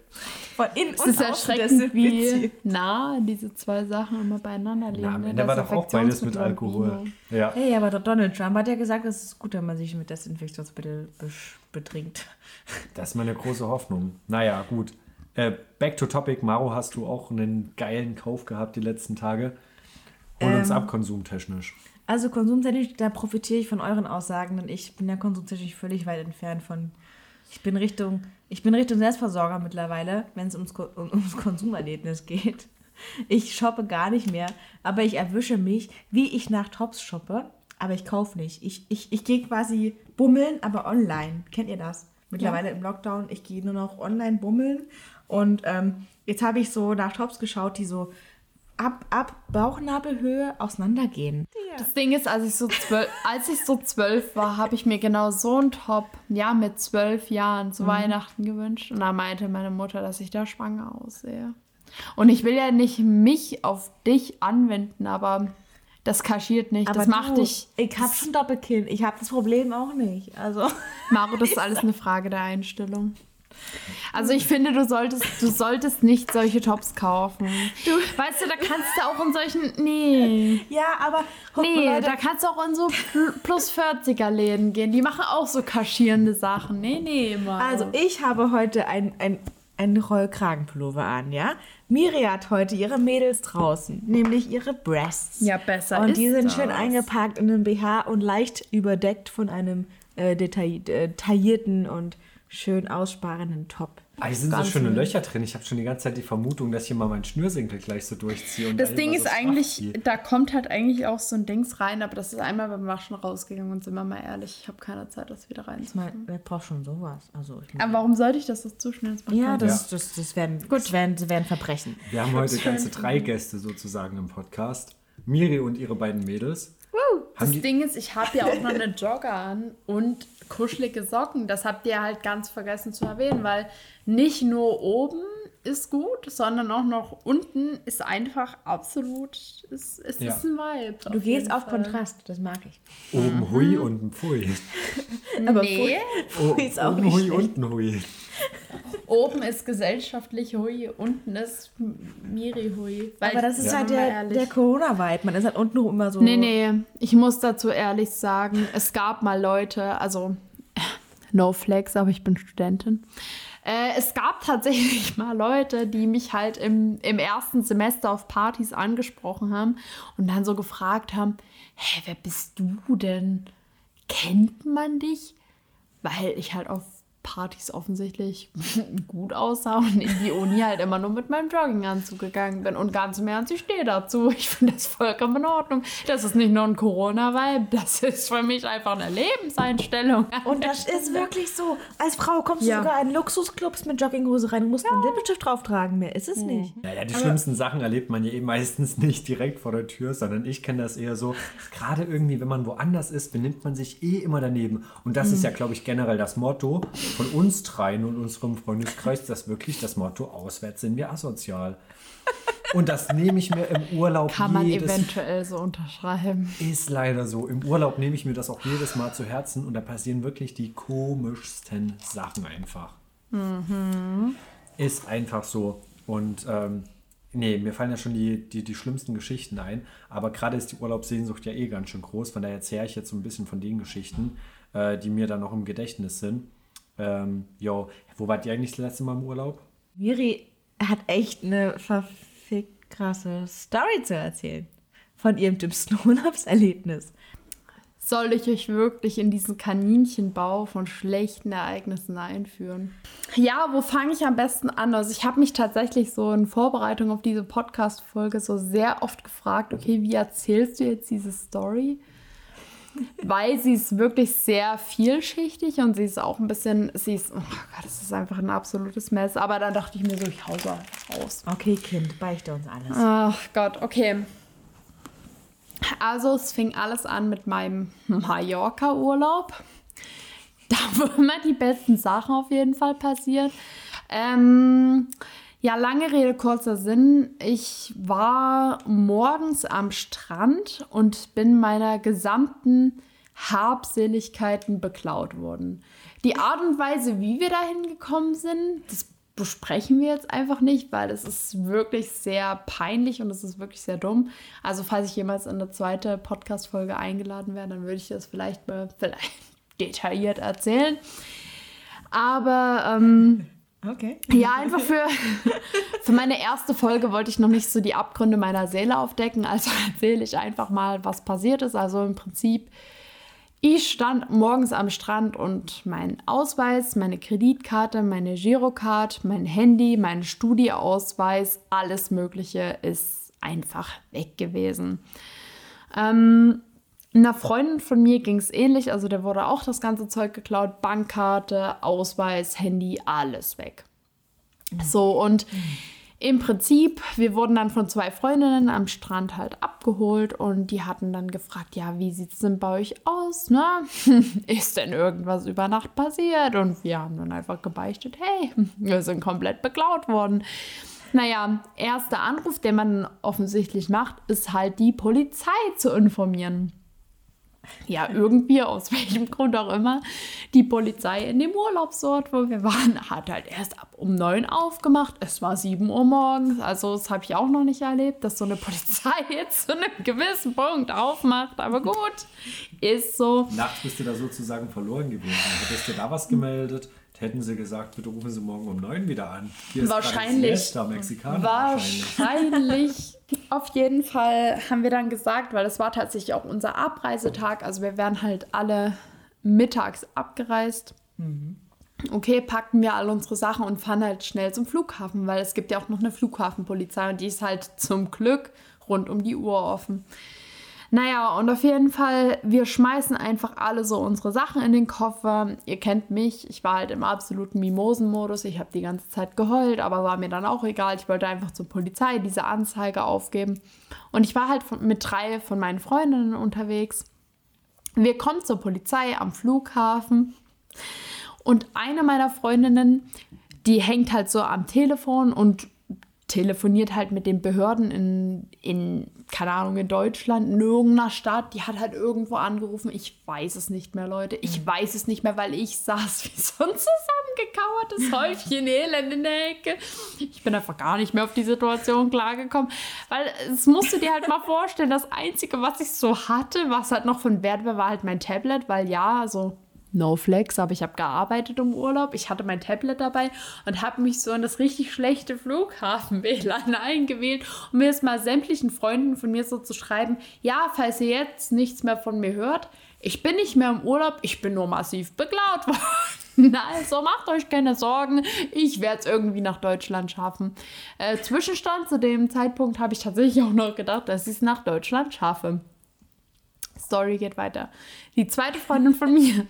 Von innen es und ist erschreckend, wie nah diese zwei Sachen immer beieinander liegen. Na, am ne? Ende war doch auch beides mit Alkohol. Ja. Hey, aber der Donald Trump hat ja gesagt, es ist gut, wenn man sich mit Desinfektionsmittel betrinkt. Das ist meine große Hoffnung. Naja, gut. Äh, back to topic. Maro, hast du auch einen geilen Kauf gehabt die letzten Tage? Hol uns Ähm, ab, konsumtechnisch. Also konsumtechnisch, da profitiere ich von euren Aussagen, denn ich bin ja konsumtechnisch völlig weit entfernt von. Ich bin Richtung, ich bin Richtung Selbstversorger mittlerweile, wenn es ums, um, ums Konsumerlebnis geht. Ich shoppe gar nicht mehr, aber ich erwische mich, wie ich nach Tops shoppe, aber ich kaufe nicht. Ich, ich, ich gehe quasi bummeln, aber online. Kennt ihr das? Mittlerweile im Lockdown, ich gehe nur noch online bummeln und ähm, jetzt habe ich so nach Tops geschaut, die so ab, ab Bauchnabelhöhe auseinandergehen. Das Ding ist, als ich so zwölf, als ich so zwölf war, habe ich mir genau so einen Top, ja, mit zwölf Jahren Mhm. zu Weihnachten gewünscht. Und da meinte meine Mutter, dass ich da schwanger aussehe. Und ich will ja nicht mich auf dich anwenden, aber das kaschiert nicht. das macht du, dich. Ich habe schon Doppelkinn. Ich habe das Problem auch nicht. Also Maro, das ist alles eine Frage der Einstellung. Also ich finde, du solltest, du solltest nicht solche Tops kaufen. Du, weißt du, da kannst du auch in solchen. Nee. ja, aber guck Nee, mal, da kannst du auch in so Pl- plus 40er Läden gehen. Die machen auch so kaschierende Sachen. Nee, nee, Maro. also ich habe heute ein, ein, einen Rollkragenpullover an, ja. Miri hat heute ihre Mädels draußen, nämlich ihre Breasts. Ja, besser Und die sind das. schön eingepackt in einem BH und leicht überdeckt von einem äh, detail, äh, und schön aussparenden Top. Ah, hier sind so ganz schöne. Löcher drin. Ich habe schon die ganze Zeit die Vermutung, dass ich hier mal meinen Schnürsenkel gleich so durchziehe. Und das da Ding ist eigentlich, da kommt halt eigentlich auch so ein Dings rein, aber das ist einmal beim Waschen rausgegangen und sind wir mal ehrlich, ich habe keine Zeit, das wieder Ich reinzumachen. wer braucht schon sowas? Also ich Aber warum sollte ich das so zuschneiden? Das ja, das, das, das, werden, das, werden, das werden Verbrechen. Wir haben heute ganze drei Gäste sozusagen im Podcast. Miri und ihre beiden Mädels. Das Haben die- Ding ist, ich habe ja auch noch eine Jogger an und kuschelige Socken. Das habt ihr halt ganz vergessen zu erwähnen, weil nicht nur oben ist gut, sondern auch noch unten ist einfach absolut, es, es Ja. ist ein Vibe. Du gehst auf Fall. Kontrast, das mag ich. Oben Hui, unten Pfui. Aber nee, Oh, Pfui ist auch oben nicht Hui, schlecht. unten Hui. oben ist gesellschaftlich Hui, unten ist Miri Hui. Weil Aber das ist sagen halt der, der Corona-Vibe. Man ist halt unten immer so. Nee, nee, ich muss dazu ehrlich sagen, es gab mal Leute, also no flex, aber ich bin Studentin. Äh, es gab tatsächlich mal Leute, die mich halt im, im ersten Semester auf Partys angesprochen haben und dann so gefragt haben, hä, wer bist du denn? Kennt man dich? Weil ich halt auf Partys offensichtlich gut aussah und in die Uni halt immer nur mit meinem Jogginganzug gegangen bin. Und ganz im Ernst, ich stehe dazu. Ich finde das vollkommen in Ordnung. Das ist nicht nur ein Corona-Vibe, das ist für mich einfach eine Lebenseinstellung. Und das ist wirklich so. Als Frau kommst Ja. du sogar in Luxusclubs mit Jogginghose rein und musst einen Lippenstift drauf tragen. Mehr ist es nicht. Naja, die schlimmsten Sachen erlebt man ja eben meistens nicht direkt vor der Tür, sondern ich kenne das eher so, gerade irgendwie, wenn man woanders ist, benimmt man sich eh immer daneben. Und das ist ja, glaube ich, generell das Motto von uns dreien und unserem Freundeskreis das wirklich das Motto, auswärts sind wir asozial. Und das nehme ich mir im Urlaub Kann man jedes eventuell so unterschreiben. Ist leider so. Im Urlaub nehme ich mir das auch jedes Mal zu Herzen und da passieren wirklich die komischsten Sachen einfach. Ist einfach so. Und ähm, nee, mir fallen ja schon die, die, die schlimmsten Geschichten ein. Aber gerade ist die Urlaubssehnsucht ja eh ganz schön groß. Von daher erzähle ich jetzt so ein bisschen von den Geschichten, äh, die mir dann noch im Gedächtnis sind. Ähm, jo, wo wart ihr eigentlich das letzte Mal im Urlaub? Miri hat echt eine verfickt krasse Story zu erzählen. Von ihrem dümmsten Urlaubserlebnis. Soll ich euch wirklich in diesen Kaninchenbau von schlechten Ereignissen einführen? Ja, wo fange ich am besten an? Also ich habe mich tatsächlich so in Vorbereitung auf diese Podcast-Folge so sehr oft gefragt, okay, wie erzählst du jetzt diese Story? Weil sie ist wirklich sehr vielschichtig und sie ist auch ein bisschen, sie ist, oh Gott, das ist einfach ein absolutes Mess. Aber dann dachte ich mir so, ich hau so raus. Okay, Kind, beichte uns alles. Ach Gott, okay. Also es fing alles an mit meinem Mallorca-Urlaub. Da wo immer die besten Sachen auf jeden Fall passiert. Ähm, ja, lange Rede, kurzer Sinn. Ich war morgens am Strand und bin meiner gesamten Habseligkeiten beklaut worden. Die Art und Weise, wie wir dahin gekommen sind, das besprechen wir jetzt einfach nicht, weil es ist wirklich sehr peinlich und es ist wirklich sehr dumm. Also falls ich jemals in eine zweite Podcast-Folge eingeladen werde, dann würde ich das vielleicht mal vielleicht detailliert erzählen. Aber ähm, Okay. ja, einfach für, für meine erste Folge wollte ich noch nicht so die Abgründe meiner Seele aufdecken. Also erzähle ich einfach mal, was passiert ist. Also im Prinzip, ich stand morgens am Strand und mein Ausweis, meine Kreditkarte, meine Girocard, mein Handy, mein Studieausweis, alles Mögliche ist einfach weg gewesen. Ähm, einer Freundin von mir ging es ähnlich, also der wurde auch das ganze Zeug geklaut, Bankkarte, Ausweis, Handy, alles weg. So und im Prinzip, wir wurden dann von zwei Freundinnen am Strand halt abgeholt und die hatten dann gefragt, ja, wie sieht es denn bei euch aus, ne? Ist denn irgendwas über Nacht passiert? Und wir haben dann einfach gebeichtet, hey, wir sind komplett beklaut worden. Naja, erster Anruf, den man offensichtlich macht, ist halt die Polizei zu informieren ja, irgendwie, aus welchem Grund auch immer, die Polizei in dem Urlaubsort, wo wir waren, hat halt erst ab um neun aufgemacht. Es war sieben Uhr morgens. Also, das habe ich auch noch nicht erlebt, dass so eine Polizei jetzt zu einem gewissen Punkt aufmacht. Aber gut, ist so. Nachts bist du da sozusagen verloren gewesen. Hättest du da was gemeldet, hätten sie gesagt, bitte rufen Sie morgen um neun wieder an. Hier ist Wahrscheinlich. Siesta, Mexikaner wahrscheinlich. Wahrscheinlich. Auf jeden Fall haben wir dann gesagt, weil das war tatsächlich auch unser Abreisetag. Also wir wären halt alle mittags abgereist. Okay, packten wir all unsere Sachen und fahren halt schnell zum Flughafen, weil es gibt ja auch noch eine Flughafenpolizei und die ist halt zum Glück rund um die Uhr offen. Naja, und auf jeden Fall, wir schmeißen einfach alle so unsere Sachen in den Koffer. Ihr kennt mich, ich war halt im absoluten Mimosen-Modus. Ich habe die ganze Zeit geheult, aber war mir dann auch egal. Ich wollte einfach zur Polizei diese Anzeige aufgeben. Und ich war halt von, mit drei von meinen Freundinnen unterwegs. Wir kommen zur Polizei am Flughafen. Und eine meiner Freundinnen, die hängt halt so am Telefon und telefoniert halt mit den Behörden in, in, keine Ahnung, in Deutschland, in irgendeiner Stadt. Die hat halt irgendwo angerufen. Ich weiß es nicht mehr, Leute. Ich weiß es nicht mehr, weil ich saß wie so ein zusammengekauertes Häufchen Elend in der Ecke. Ich bin einfach gar nicht mehr auf die Situation klargekommen. Weil es musst du dir halt mal vorstellen, das Einzige, was ich so hatte, was halt noch von Wert war, war halt mein Tablet, weil ja, so No Flex, aber ich habe gearbeitet im Urlaub. Ich hatte mein Tablet dabei und habe mich so in das richtig schlechte Flughafen-WLAN eingewählt, um mir jetzt mal sämtlichen Freunden von mir so zu schreiben, ja, falls ihr jetzt nichts mehr von mir hört, ich bin nicht mehr im Urlaub, ich bin nur massiv beklaut worden. Also macht euch keine Sorgen, ich werde es irgendwie nach Deutschland schaffen. Äh, Zwischenstand zu dem Zeitpunkt habe ich tatsächlich auch noch gedacht, dass ich es nach Deutschland schaffe. Story geht weiter. Die zweite Freundin von mir,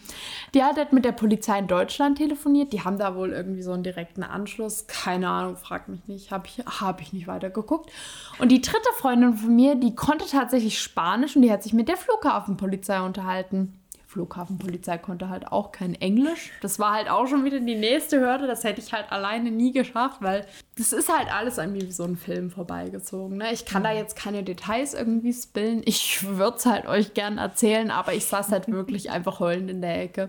die hat halt mit der Polizei in Deutschland telefoniert. Die haben da wohl irgendwie so einen direkten Anschluss. Keine Ahnung, frag mich nicht. Habe ich, hab ich nicht weiter geguckt. Und die dritte Freundin von mir, die konnte tatsächlich Spanisch und die hat sich mit der Flughafenpolizei unterhalten. Flughafenpolizei konnte halt auch kein Englisch. Das war halt auch schon wieder die nächste Hürde. Das hätte ich halt alleine nie geschafft, weil das ist halt alles an mir wie so ein Film vorbeigezogen. Ne? Ich kann da jetzt keine Details irgendwie spillen. Ich würde es halt euch gern erzählen, aber ich saß halt wirklich einfach heulend in der Ecke.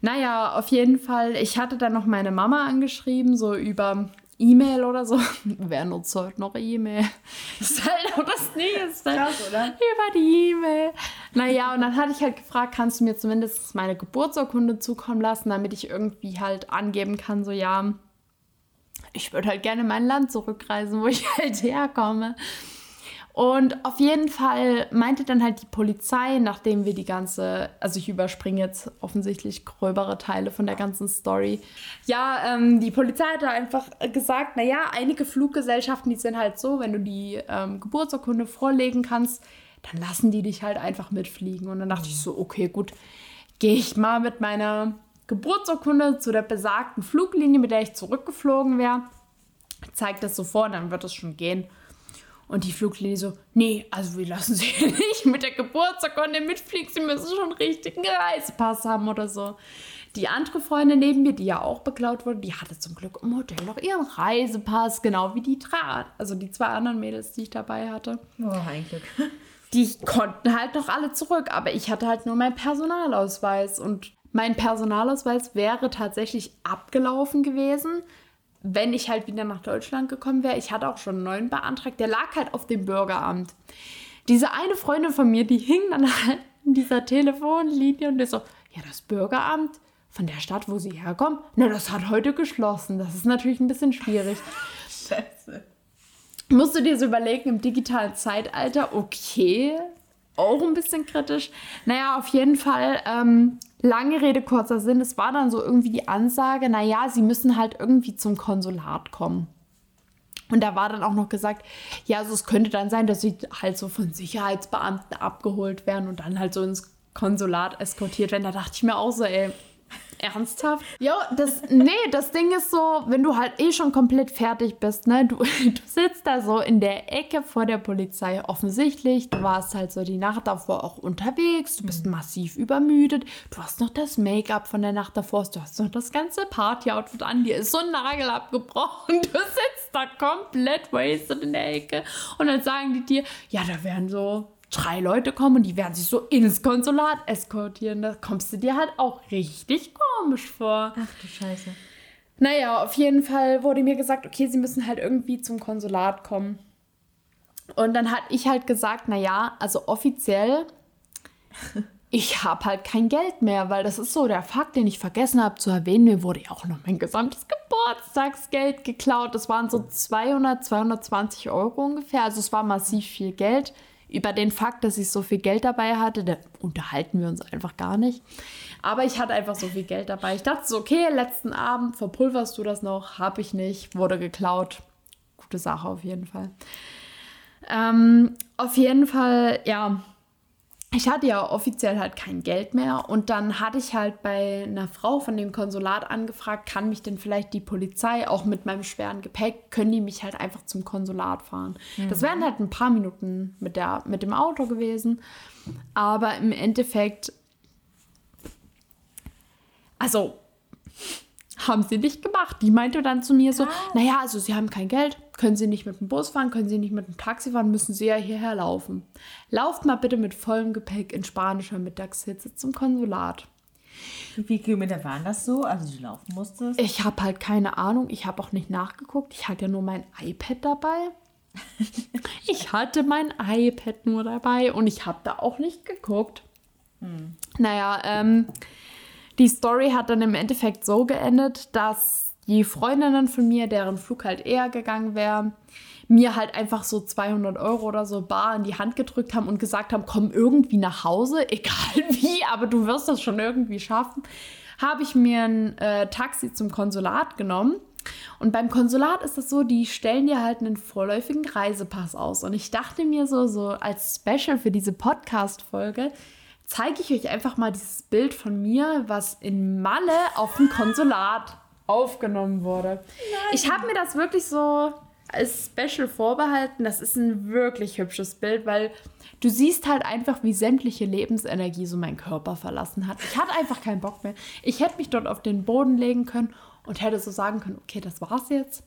Naja, auf jeden Fall. Ich hatte dann noch meine Mama angeschrieben, so über E-Mail oder so. Wer nutzt heute noch E-Mail? Das ist halt auch das Nächste. Krass, oder? Über die E-Mail. Naja, und dann hatte ich halt gefragt, kannst du mir zumindest meine Geburtsurkunde zukommen lassen, damit ich irgendwie halt angeben kann, so ja, ich würde halt gerne in mein Land zurückreisen, wo ich halt herkomme. Und auf jeden Fall meinte dann halt die Polizei, nachdem wir die ganze, also ich überspringe jetzt offensichtlich gröbere Teile von der ganzen Story. Ja, ähm, die Polizei hat da einfach gesagt, naja, einige Fluggesellschaften, die sind halt so, wenn du die ähm, Geburtsurkunde vorlegen kannst, dann lassen die dich halt einfach mitfliegen. Und dann dachte ich so, okay, gut, gehe ich mal mit meiner Geburtsurkunde zu der besagten Fluglinie, mit der ich zurückgeflogen wäre, zeigt das so vor, dann wird es schon gehen. Und die Fluglinie so, nee, also wir lassen sie nicht mit der Geburtsurkunde mitfliegen, sie müssen schon einen richtigen Reisepass haben oder so. Die andere Freundin neben mir, die ja auch beklaut wurde, die hatte zum Glück im Hotel noch ihren Reisepass, genau wie die drei, also die zwei anderen Mädels, die ich dabei hatte. Oh, ein Glück. Die konnten halt noch alle zurück, aber ich hatte halt nur meinen Personalausweis und mein Personalausweis wäre tatsächlich abgelaufen gewesen, wenn ich halt wieder nach Deutschland gekommen wäre. Ich hatte auch schon einen neuen beantragt, der lag halt auf dem Bürgeramt. Diese eine Freundin von mir, die hing dann halt in dieser Telefonlinie und ist so, ja, das Bürgeramt von der Stadt, wo sie herkommen, na, das hat heute geschlossen. Das ist natürlich ein bisschen schwierig. Scheiße. Musst du dir so überlegen, im digitalen Zeitalter, okay, auch ein bisschen kritisch. Naja, auf jeden Fall, ähm, lange Rede, kurzer Sinn, es war dann so irgendwie die Ansage, naja, sie müssen halt irgendwie zum Konsulat kommen. Und da war dann auch noch gesagt, ja, also es könnte dann sein, dass sie halt so von Sicherheitsbeamten abgeholt werden und dann halt so ins Konsulat eskortiert werden. Da dachte ich mir auch so, ey, ernsthaft? Ja, das, nee, das Ding ist so, wenn du halt eh schon komplett fertig bist, ne, du, du sitzt da so in der Ecke vor der Polizei, offensichtlich, du warst halt so die Nacht davor auch unterwegs, du bist massiv übermüdet, du hast noch das Make-up von der Nacht davor, du hast noch das ganze Party-Outfit an, dir ist so ein Nagel abgebrochen, du sitzt da komplett wasted in der Ecke und dann sagen die dir, ja, da werden so drei Leute kommen und die werden sich so ins Konsulat eskortieren. Da kommst du dir halt auch richtig komisch vor. Ach du Scheiße. Naja, auf jeden Fall wurde mir gesagt, okay, sie müssen halt irgendwie zum Konsulat kommen. Und dann hat ich halt gesagt, naja, also offiziell, ich habe halt kein Geld mehr, weil das ist so der Fakt, den ich vergessen habe zu erwähnen. Mir wurde ja auch noch mein gesamtes Geburtstagsgeld geklaut. Das waren so 200, 220 Euro ungefähr. Also es war massiv viel Geld. Über den Fakt, dass ich so viel Geld dabei hatte, da unterhalten wir uns einfach gar nicht. Aber ich hatte einfach so viel Geld dabei. Ich dachte so, okay, letzten Abend verpulverst du das noch. Habe ich nicht, wurde geklaut. Gute Sache auf jeden Fall. Ähm, auf jeden Fall, ja, ich hatte ja offiziell halt kein Geld mehr und dann hatte ich halt bei einer Frau von dem Konsulat angefragt, kann mich denn vielleicht die Polizei auch mit meinem schweren Gepäck, können die mich halt einfach zum Konsulat fahren. Das wären halt ein paar Minuten mit, der, mit dem Auto gewesen, aber im Endeffekt, also haben sie nicht gemacht. Die meinte dann zu mir so, naja, also sie haben kein Geld, können sie nicht mit dem Bus fahren, können sie nicht mit dem Taxi fahren, müssen sie ja hierher laufen. Lauft mal bitte mit vollem Gepäck in spanischer Mittagshitze zum Konsulat. Wie viele Kilometer waren das so? Also du laufen musstest? Ich habe halt keine Ahnung, ich habe auch nicht nachgeguckt. Ich hatte ja nur mein iPad dabei. ich hatte mein iPad nur dabei und ich habe da auch nicht geguckt. Naja, ähm, die Story hat dann im Endeffekt so geendet, dass die Freundinnen von mir, deren Flug halt eher gegangen wäre, mir halt einfach so 200 Euro oder so bar in die Hand gedrückt haben und gesagt haben, komm irgendwie nach Hause, egal wie, aber du wirst das schon irgendwie schaffen, habe ich mir ein äh, Taxi zum Konsulat genommen. Und beim Konsulat ist es so, die stellen dir halt einen vorläufigen Reisepass aus. Und ich dachte mir so, so als Special für diese Podcast-Folge, zeige ich euch einfach mal dieses Bild von mir, was in Malle auf dem Konsulat aufgenommen wurde. Ich habe mir das wirklich so als Special vorbehalten. Das ist ein wirklich hübsches Bild, weil du siehst halt einfach, wie sämtliche Lebensenergie so meinen Körper verlassen hat. Ich hatte einfach keinen Bock mehr. Ich hätte mich dort auf den Boden legen können und hätte so sagen können, okay, das war's jetzt.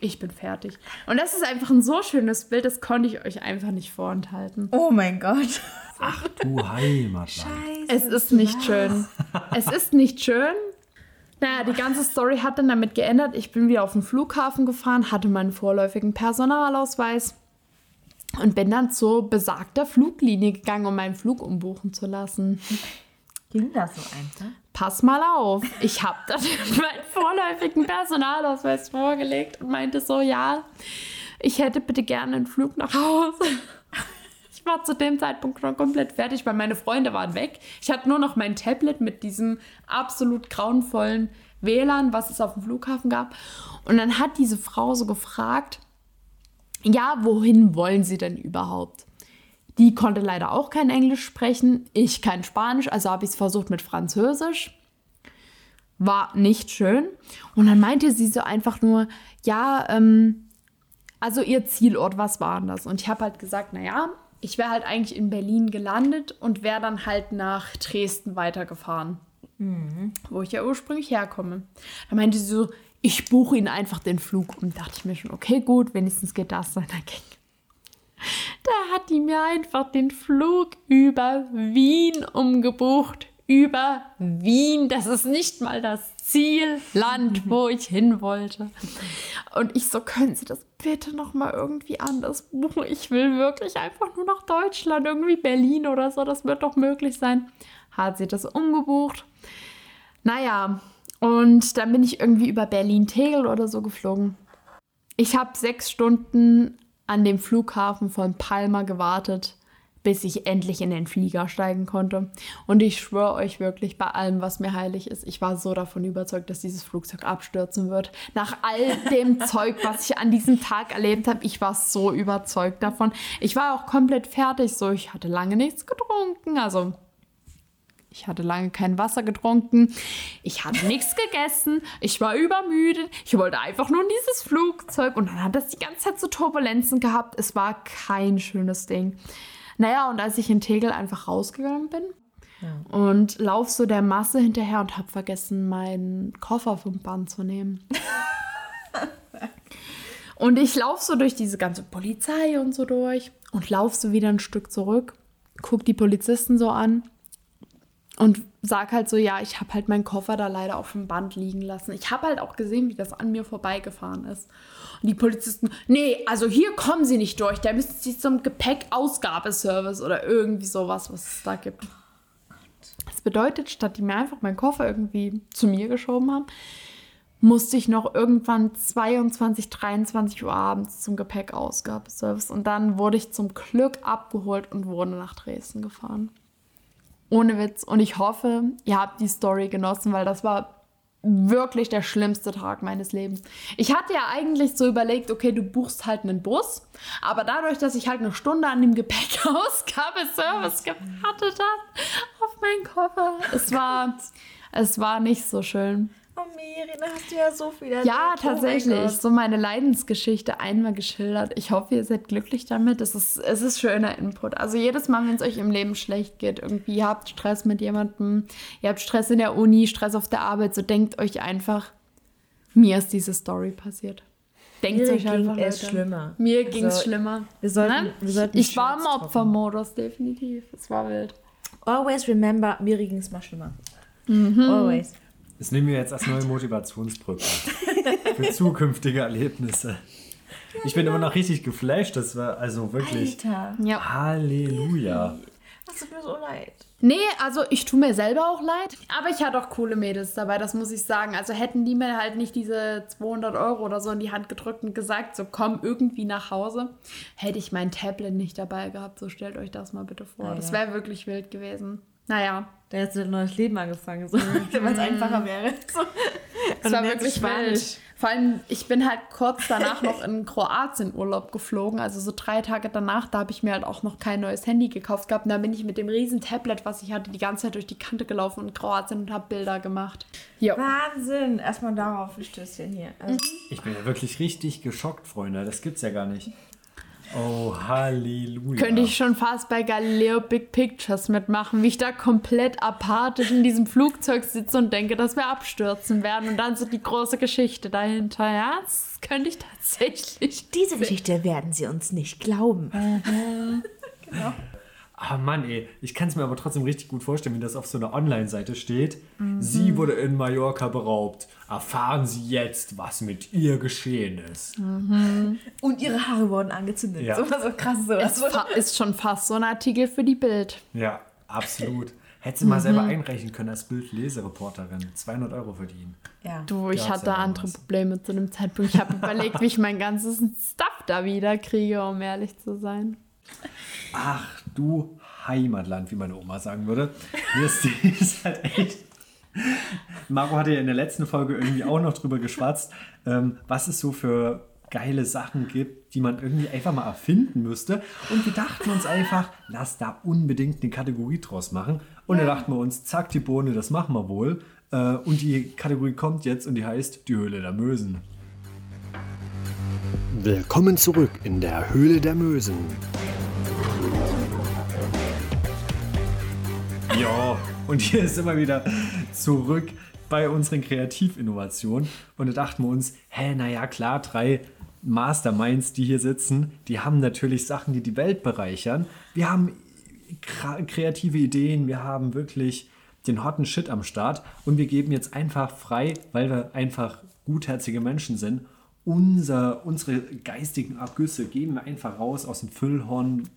Ich bin fertig. Und das ist einfach ein so schönes Bild, das konnte ich euch einfach nicht vorenthalten. Oh mein Gott. Ach du Heimatland. Scheiße. Es ist nicht schön. Es ist nicht schön. Naja, die ganze Story hat dann damit geändert. Ich bin wieder auf den Flughafen gefahren, hatte meinen vorläufigen Personalausweis und bin dann zur besagter Fluglinie gegangen, um meinen Flug umbuchen zu lassen. Ging das so einfach? Pass mal auf. Ich habe dann meinen vorläufigen Personalausweis vorgelegt und meinte so, ja, ich hätte bitte gerne einen Flug nach Hause. Ich war zu dem Zeitpunkt schon komplett fertig, weil meine Freunde waren weg. Ich hatte nur noch mein Tablet mit diesem absolut grauenvollen WLAN, was es auf dem Flughafen gab. Und dann hat diese Frau so gefragt, ja, wohin wollen Sie denn überhaupt? Die konnte leider auch kein Englisch sprechen, ich kein Spanisch, also habe ich es versucht mit Französisch. War nicht schön. Und dann meinte sie so einfach nur, ja, ähm, also ihr Zielort, was war denn das? Und ich habe halt gesagt, naja, ich wäre halt eigentlich in Berlin gelandet und wäre dann halt nach Dresden weitergefahren, wo ich ja ursprünglich herkomme. Da meinte sie so, ich buche Ihnen einfach den Flug. Und dachte ich mir schon, okay, gut, wenigstens geht das seiner Gang. Da hat die mir einfach den Flug über Wien umgebucht. Über Wien. Das ist nicht mal das Zielland, wo ich hin wollte. Und ich so, können Sie das bitte noch mal irgendwie anders buchen? Ich will wirklich einfach nur nach Deutschland, irgendwie Berlin oder so. Das wird doch möglich sein. Hat sie das umgebucht. Naja, und dann bin ich irgendwie über Berlin-Tegel oder so geflogen. Ich habe sechs Stunden an dem Flughafen von Palma gewartet, bis ich endlich in den Flieger steigen konnte. Und ich schwöre euch wirklich, bei allem, was mir heilig ist, ich war so davon überzeugt, dass dieses Flugzeug abstürzen wird. Nach all dem Zeug, was ich an diesem Tag erlebt habe, ich war so überzeugt davon. Ich war auch komplett fertig, so ich hatte lange nichts getrunken, also ich hatte lange kein Wasser getrunken. Ich hatte nichts gegessen. Ich war übermüdet. Ich wollte einfach nur in dieses Flugzeug. Und dann hat das die ganze Zeit so Turbulenzen gehabt. Es war kein schönes Ding. Naja, und als ich in Tegel einfach rausgegangen bin und lauf so der Masse hinterher und habe vergessen, meinen Koffer vom Band zu nehmen. und ich laufe so durch diese ganze Polizei und so durch und lauf so wieder ein Stück zurück, guck die Polizisten so an und sag halt so, ja, ich habe halt meinen Koffer da leider auf dem Band liegen lassen. Ich habe halt auch gesehen, wie das an mir vorbeigefahren ist. Und die Polizisten, nee, also hier kommen sie nicht durch. Da müssen sie zum Gepäckausgabeservice oder irgendwie sowas, was es da gibt. Das bedeutet, statt die mir einfach meinen Koffer irgendwie zu mir geschoben haben, musste ich noch irgendwann 22, 23 Uhr abends zum Gepäckausgabeservice. Und dann wurde ich zum Glück abgeholt und wurde nach Dresden gefahren. Ohne Witz. Und ich hoffe, ihr habt die Story genossen, weil das war wirklich der schlimmste Tag meines Lebens. Ich hatte ja eigentlich so überlegt, okay, du buchst halt einen Bus, aber dadurch, dass ich halt eine Stunde an dem Gepäckausgabeservice gewartet habe auf meinen Koffer, es war, es war nicht so schön. Oh, Miri, da hast du ja so viel erlebt. Ja, Oh tatsächlich. Gott. so meine Leidensgeschichte einmal geschildert. Ich hoffe, ihr seid glücklich damit. Es ist, es ist schöner Input. Also jedes Mal, wenn es euch im Leben schlecht geht, irgendwie ihr habt Stress mit jemandem, ihr habt Stress in der Uni, Stress auf der Arbeit, so denkt euch einfach, mir ist diese Story passiert. Denkt Mir euch ging einfach. es Leute. schlimmer. Mir ging es Also, schlimmer. wir sollten- Ne? wir sollten ich war im. Opfermodus, definitiv. Es war wild. Always remember, Miri ging es mal schlimmer. Mhm. Always. Das nehmen wir jetzt als neue Motivationsbrücke für zukünftige Erlebnisse. Ich bin immer noch richtig geflasht. Das war also wirklich Alter, Ja. Halleluja. das tut mir so leid. Nee, also ich tue mir selber auch leid. Aber ich hatte auch coole Mädels dabei, das muss ich sagen. Also hätten die mir halt nicht diese 200 Euro oder so in die Hand gedrückt und gesagt, so komm irgendwie nach Hause, hätte ich mein Tablet nicht dabei gehabt. So stellt euch das mal bitte vor. Ah, Das ja. wäre wirklich wild gewesen. Naja, Da hättest du ein neues Leben angefangen, so, wenn es einfacher wäre. So. es Und war wirklich Spanisch. wild. Vor allem, ich bin halt kurz danach noch in Kroatien Urlaub geflogen. Also so drei Tage danach, da habe ich mir halt auch noch kein neues Handy gekauft gehabt. Und da bin ich mit dem riesen Tablet, was ich hatte, die ganze Zeit durch die Kante gelaufen in Kroatien und habe Bilder gemacht. Jo. Wahnsinn. Erstmal darauf ein Stößchen hier. Also, Ich bin ja wirklich richtig geschockt, Freunde. Das gibt's ja gar nicht. Oh, Halleluja. Könnte ich schon fast bei Galileo Big Pictures mitmachen, wie ich da komplett apathisch in diesem Flugzeug sitze und denke, dass wir abstürzen werden und dann so die große Geschichte dahinter. Ja, das könnte ich tatsächlich. Diese Geschichte werden sie uns nicht glauben. Ah Mann, ey, ich kann es mir aber trotzdem richtig gut vorstellen, wie das auf so einer Online-Seite steht. Sie wurde in Mallorca beraubt. Erfahren Sie jetzt, was mit ihr geschehen ist. Und ihre Haare wurden angezündet. Ja. So was so krass. So. Ist, ist schon fast so ein Artikel für die Bild. Ja, absolut. Hätte sie mal selber einreichen können als Bildlesereporterin. 200 Euro verdienen. Ja. Du, ich Gab's hatte andere damals. Probleme zu dem Zeitpunkt. Ich habe überlegt, wie ich mein ganzes Stuff da wieder kriege, um ehrlich zu sein. Ach du Heimatland, wie meine Oma sagen würde. Mir ist, ist halt echt. Marco hatte ja in der letzten Folge irgendwie auch noch drüber geschwatzt, ähm, was es so für geile Sachen gibt, die man irgendwie einfach mal erfinden müsste. Und wir dachten uns einfach, lass da unbedingt eine Kategorie draus machen. Und da dachten wir uns, zack, die Bohne, das machen wir wohl. Äh, und die Kategorie kommt jetzt und die heißt Die Höhle der Mösen. Willkommen zurück in der Höhle der Mösen. Ja, und hier ist immer wieder zurück bei unseren Kreativinnovationen. Und da dachten wir uns, hä, naja, klar, drei Masterminds, die hier sitzen, die haben natürlich Sachen, die die Welt bereichern. Wir haben kreative Ideen, wir haben wirklich den hotten Shit am Start und wir geben jetzt einfach frei, weil wir einfach gutherzige Menschen sind, unser, unsere geistigen Abgüsse geben wir einfach raus aus dem Füllhorn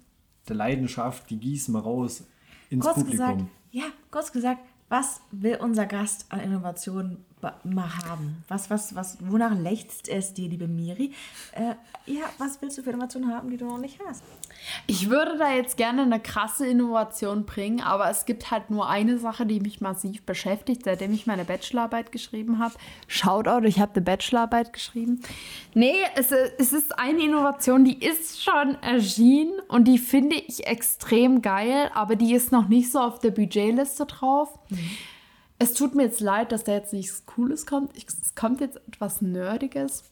der Leidenschaft, die gießen wir raus ins Kurz Publikum. gesagt, ja, kurz gesagt, was will unser Gast an Innovation ba- mal haben? Was, was, was, wonach lechzt es dir, liebe Miri? Äh, ja, was willst du für Innovation haben, die du noch nicht hast? Ich würde da jetzt gerne eine krasse Innovation bringen, aber es gibt halt nur eine Sache, die mich massiv beschäftigt, seitdem ich meine Bachelorarbeit geschrieben habe. Shoutout, ich habe eine Bachelorarbeit geschrieben. Nee, es, es ist eine Innovation, die ist schon erschienen und die finde ich extrem geil, aber die ist noch nicht so auf der Budgetliste drauf. Es tut mir jetzt leid, dass da jetzt nichts Cooles kommt. Es kommt jetzt etwas Nerdiges.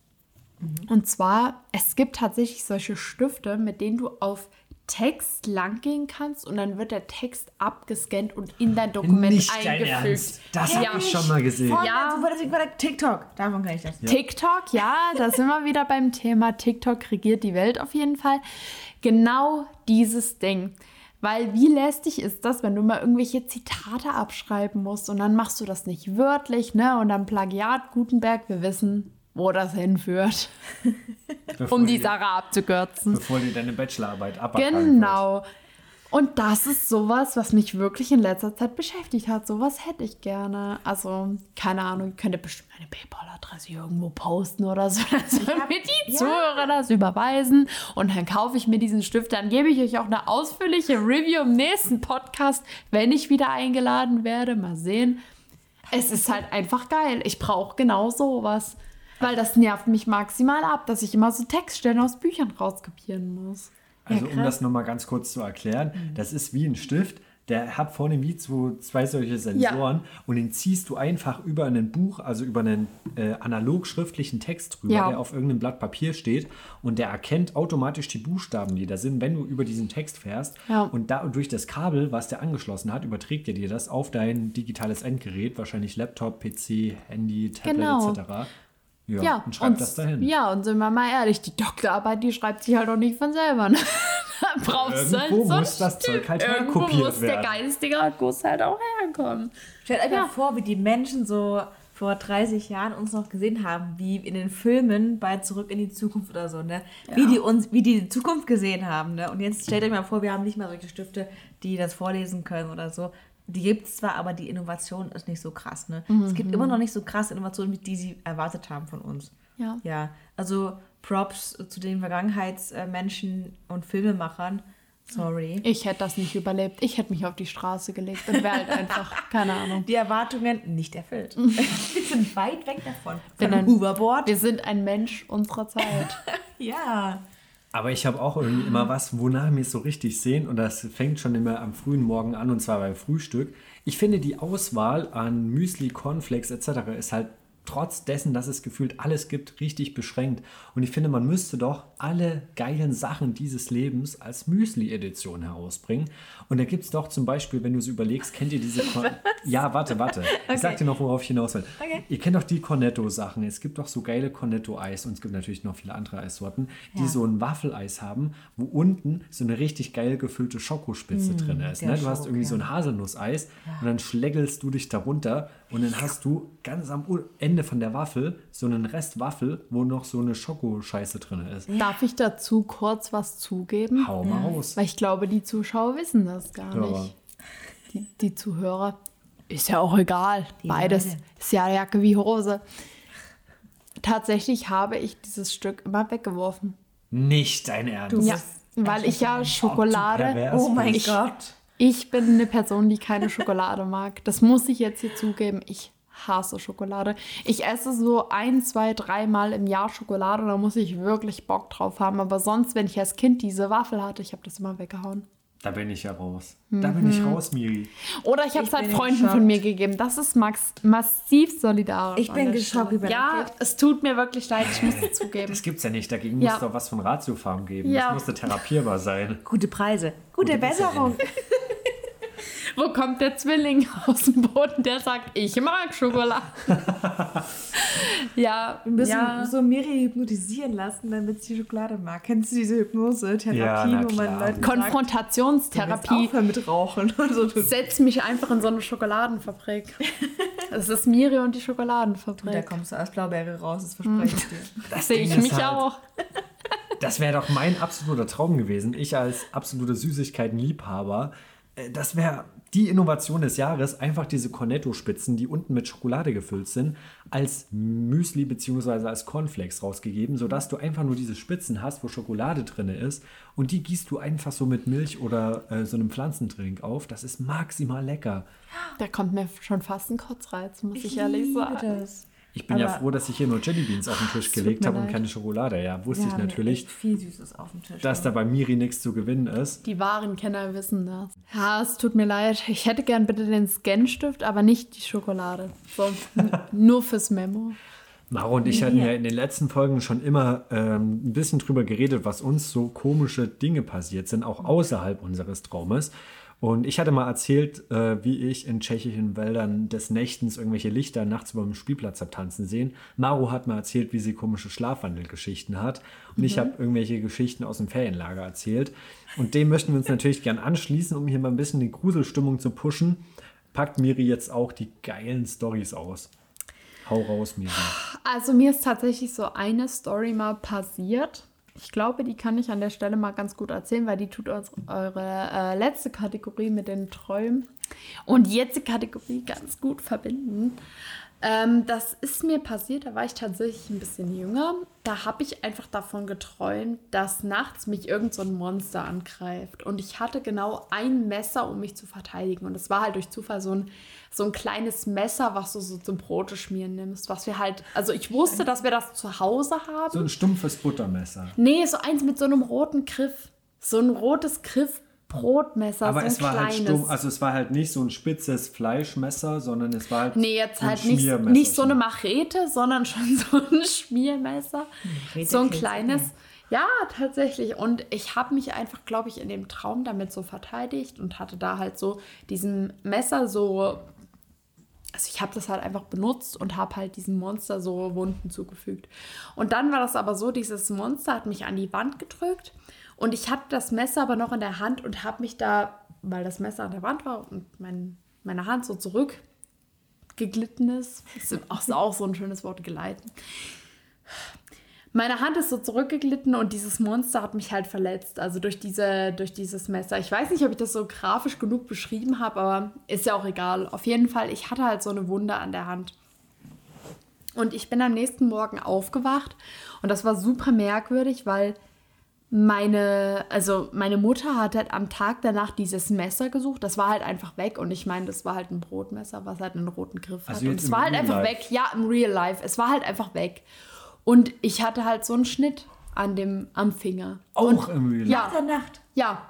Und zwar, es gibt tatsächlich solche Stifte, mit denen du auf Text langgehen kannst und dann wird der Text abgescannt und in dein Dokument Nicht dein eingefügt. Ernst. Das habe ich schon mal gesehen. Voll, Ja. ja. Das TikTok. Davon kann ich das. TikTok, ja, da sind wir wieder beim Thema TikTok regiert die Welt auf jeden Fall. Genau dieses Ding. Weil wie lästig ist das, wenn du mal irgendwelche Zitate abschreiben musst und dann machst du das nicht wörtlich, ne? Und dann Plagiat, Gutenberg, wir wissen, wo das hinführt, um die Sache abzukürzen. Bevor dir deine Bachelorarbeit aberkannt wird. Und das ist sowas, was mich wirklich in letzter Zeit beschäftigt hat. Sowas hätte ich gerne. Also, keine Ahnung, ich könnte bestimmt eine PayPal-Adresse irgendwo posten oder so. Dann hab- mir die ja. Zuhörer das überweisen. Und dann kaufe ich mir diesen Stift. Dann gebe ich euch auch eine ausführliche Review im nächsten Podcast, wenn ich wieder eingeladen werde. Mal sehen. Es ist halt einfach geil. Ich brauche genau sowas. Weil das nervt mich maximal ab, dass ich immer so Textstellen aus Büchern rauskopieren muss. Also um das nochmal ganz kurz zu erklären, das ist wie ein Stift, der hat vorne wie so zwei solche Sensoren und den ziehst du einfach über ein Buch, also über einen äh, analog schriftlichen Text drüber, Ja. der auf irgendeinem Blatt Papier steht und der erkennt automatisch die Buchstaben, die da sind, wenn du über diesen Text fährst Ja. und da durch das Kabel, was der angeschlossen hat, überträgt er dir das auf dein digitales Endgerät, wahrscheinlich Laptop, PC, Handy, Tablet Genau. etc. Ja, Ja, und schreibt das dahin. Ja, und sind wir mal ehrlich, die Doktorarbeit, die schreibt sich halt auch nicht von selber. Ne? da brauchst du halt Irgendwo so muss das. Zeug halt Irgendwo herkopiert muss der werden. geistige Akkus halt auch herkommen. Stellt euch Ja. mal vor, wie die Menschen so vor 30 Jahren uns noch gesehen haben, wie in den Filmen bei Zurück in die Zukunft oder so, ne? Wie die uns, wie die die Zukunft gesehen haben, ne? Und jetzt stellt euch mal vor, wir haben nicht mal solche Stifte, die das vorlesen können oder so. Die gibt es zwar, aber die Innovation ist nicht so krass, ne? Es gibt immer noch nicht so krasse Innovationen, die sie erwartet haben von uns. Ja. Ja, also Props zu den Vergangenheitsmenschen und Filmemachern. Sorry. Ich hätte das nicht überlebt. Ich hätte mich auf die Straße gelegt und wäre halt einfach, keine Ahnung. Die Erwartungen nicht erfüllt. Wir sind weit weg davon. Von ein- Hoverboard. Wir sind ein Mensch unserer Zeit. Ja. Aber ich habe auch irgendwie immer was, wonach mir so richtig sehen und das fängt schon immer am frühen Morgen an und zwar beim Frühstück. Ich finde die Auswahl an Müsli, Cornflakes etc. ist halt trotz dessen, dass es gefühlt alles gibt, richtig beschränkt. Und ich finde, man müsste doch alle geilen Sachen dieses Lebens als Müsli-Edition herausbringen. Und da gibt es doch zum Beispiel, wenn du es überlegst, kennt ihr diese... Kon ja, warte, warte. Ich sag dir noch, worauf ich hinaus will. Okay. Ihr kennt doch die Cornetto-Sachen. Es gibt doch so geile Cornetto-Eis und es gibt natürlich noch viele andere Eissorten, die Ja. so ein Waffeleis haben, wo unten so eine richtig geil gefüllte Schokospitze drin ist. Ne? Du hast Schok, irgendwie so ja. ein Haselnusseis und dann schlägelst du dich darunter und dann hast du ganz am Ende von der Waffel so einen Rest Waffel, wo noch so eine Schokoscheiße drin ist. Darf ich dazu kurz was zugeben? Hau mal raus. Weil ich glaube, die Zuschauer wissen das gar Hörer. nicht. Die, die Zuhörer. Ist ja auch egal. Die Beides. Leute. Ist ja Jacke wie Hose. Tatsächlich habe ich dieses Stück immer weggeworfen. Nicht dein Ernst. Ja, weil ich ja Schokolade. Oh mein bist. Gott. Ich bin eine Person, die keine Schokolade mag. Das muss ich jetzt hier zugeben. Ich hasse Schokolade. Ich esse so ein, zwei, dreimal im Jahr Schokolade. Da muss ich wirklich Bock drauf haben. Aber sonst, wenn ich als Kind diese Waffel hatte, ich habe das immer weggehauen. Da bin ich ja raus. Da bin ich raus, Miri. Oder ich habe es halt Freunden geschockt. von mir gegeben. Das ist max massiv solidarisch. Ich bin geschockt über Ja, es tut mir wirklich leid. Ich muss es zugeben. Das gibt's ja nicht. Dagegen Ja. muss doch was von Ratiofarm geben. Ja. Das musste therapierbar sein. Gute Preise. Gute, Besserung. Wo kommt der Zwilling aus dem Boden, der sagt, ich mag Schokolade? ja, Wir müssen ja. so Miri hypnotisieren lassen, damit sie Schokolade mag. Kennst du diese Hypnose-Therapie, Ja, na wo man sagt, Konfrontationstherapie. aufhören mit Rauchen und so. Setz mich einfach in so eine Schokoladenfabrik. Es ist Miri und die Da Schokoladenfabrik. kommst du als Blaubeere raus, das verspreche ich dir. Das Sehe ich mich halt- auch. Das wäre doch mein absoluter Traum gewesen. Ich als absoluter Süßigkeitenliebhaber. äh, Das wäre die Innovation des Jahres. Einfach diese Cornetto-Spitzen, die unten mit Schokolade gefüllt sind, als Müsli bzw. als Cornflakes rausgegeben, sodass du einfach nur diese Spitzen hast, wo Schokolade drin ist. Und die gießt du einfach so mit Milch oder äh, so einem Pflanzendrink auf. Das ist maximal lecker. Da kommt mir schon fast ein Kotzreiz, muss ich, ehrlich sagen. das. Ich bin ja Aber- froh, dass ich hier nur Jellybeans auf den Tisch gelegt habe und keine Schokolade. Ja, wusste ich natürlich, viel Süßes auf dem Tisch. dass da bei Miri nichts zu gewinnen ist. Die wahren Kenner wissen das. Ja, es tut mir leid. Ich hätte gern bitte den Scanstift, aber nicht die Schokolade. So, nur fürs Memo. Maro und ich hatten ja in den letzten Folgen schon immer ähm, ein bisschen drüber geredet, was uns so komische Dinge passiert sind, auch außerhalb unseres Traumes. Und ich hatte mal erzählt, äh, wie ich in tschechischen Wäldern des Nächtens irgendwelche Lichter nachts über dem Spielplatz hab tanzen sehen. Maro hat mal erzählt, wie sie komische Schlafwandelgeschichten hat. Und ich habe irgendwelche Geschichten aus dem Ferienlager erzählt. Und dem möchten wir uns natürlich gern anschließen, um hier mal ein bisschen die Gruselstimmung zu pushen. Packt Miri jetzt auch die geilen Stories aus. Hau raus, Miri. Also mir ist tatsächlich so eine Story mal passiert. Ich glaube, die kann ich an der Stelle mal ganz gut erzählen, weil die tut uns eure äh, letzte Kategorie mit den Träumen und die jetzige Kategorie ganz gut verbinden. Ähm, das ist mir passiert, da war ich tatsächlich ein bisschen jünger. Da habe ich einfach davon geträumt, dass nachts mich irgend so ein Monster angreift. Und ich hatte genau ein Messer, um mich zu verteidigen. Und es war halt durch Zufall so ein, so ein kleines Messer, was du so zum Brote schmieren nimmst. Was wir halt, also ich wusste, dass wir das zu Hause haben. So ein stumpfes Buttermesser. Nee, so eins mit so einem roten Griff. So ein rotes Griff-Brotmesser. Aber so ein es war kleines. halt stumpf, also es war halt nicht so ein spitzes Fleischmesser, sondern es war halt Nee, jetzt so ein halt nicht, Schmiermesser nicht so eine. Machete, sondern schon so ein Schmiermesser. Machete so ein kleines. Ja, tatsächlich. Und ich habe mich einfach, glaube ich, in dem Traum damit so verteidigt und hatte da halt so diesem Messer so. Also ich habe das halt einfach benutzt und habe halt diesem Monster so Wunden zugefügt. Und dann war das aber so, dieses Monster hat mich an die Wand gedrückt und ich hatte das Messer aber noch in der Hand und habe mich da, weil das Messer an der Wand war und mein, meine Hand so zurück geglitten ist. Ist auch, auch so ein schönes Wort, gleiten. Meine Hand ist so zurückgeglitten und dieses Monster hat mich halt verletzt, also durch, diese, durch dieses Messer. Ich weiß nicht, ob ich das so grafisch genug beschrieben habe, aber ist ja auch egal. Auf jeden Fall, ich hatte halt so eine Wunde an der Hand. Und ich bin am nächsten Morgen aufgewacht und das war super merkwürdig, weil meine, also meine Mutter hat halt am Tag danach dieses Messer gesucht. Das war halt einfach weg. Und ich meine, das war halt ein Brotmesser, was halt einen roten Griff Also hat. Und es war halt Real einfach Life? weg. Ja, im Real Life. Es war halt einfach weg. Und ich hatte halt so einen Schnitt. an dem, am Finger. Auch im Real Ja. Nach der Nacht. Ja.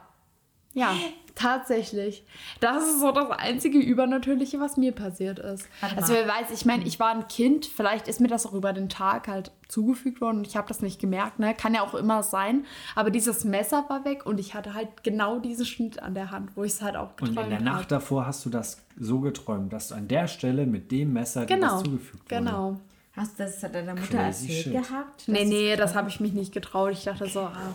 Ja, tatsächlich. Das ist so das einzige Übernatürliche, was mir passiert ist. Also wer weiß, ich meine, ich war ein Kind, vielleicht ist mir das auch über den Tag halt zugefügt worden und ich habe das nicht gemerkt, ne? Kann ja auch immer sein. Aber dieses Messer war weg und ich hatte halt genau diesen Schnitt an der Hand, wo ich es halt auch Und geträumt in der Nacht habe. davor hast du das so geträumt, dass du an der Stelle mit dem Messer dir Genau, das zugefügt wurde. genau. Hast du das deiner Mutter Crazy erzählt shit. gehabt? Nee, nee, das habe ich mich nicht getraut. Ich dachte so, ah,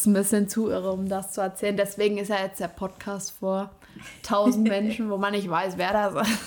ist ein bisschen zu irre, um das zu erzählen. Deswegen ist ja jetzt der Podcast vor tausend Menschen, wo man nicht weiß, wer das ist.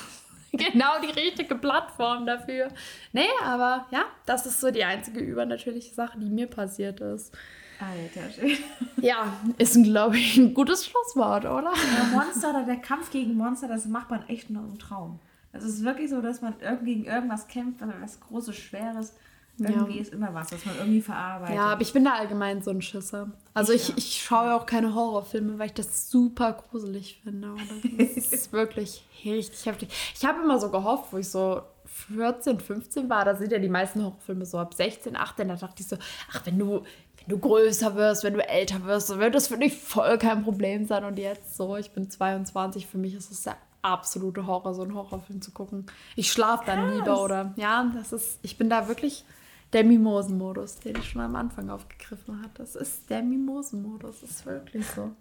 genau die richtige Plattform dafür. Nee, aber ja, das ist so die einzige übernatürliche Sache, die mir passiert ist. Alter, schön. Ja, ist, glaube ich, ein gutes Schlusswort, oder? Der Monster oder der Kampf gegen Monster, das macht man echt nur im Traum. Das ist wirklich so, dass man gegen irgendwas kämpft, was Großes, Schweres. Irgendwie ist immer was, was man irgendwie verarbeitet. Ja, aber ich bin da allgemein so ein Schisser. Also ich, ich schaue auch keine Horrorfilme, weil ich das super gruselig finde. Oder? Das ist wirklich richtig heftig. Ich habe immer so gehofft, wo ich so 14, 15 war, da sind ja die meisten Horrorfilme so ab 16, 18, da dachte ich so, ach, wenn du, wenn du größer wirst, wenn du älter wirst, dann wird das für dich voll kein Problem sein. Und jetzt so, ich bin 22, für mich ist es der absolute Horror, so einen Horrorfilm zu gucken. Ich schlafe dann lieber oder, ja, das ist, ich bin da wirklich der Mimosenmodus, den ich schon am Anfang aufgegriffen hatte. Das ist der Mimosenmodus, das ist wirklich so.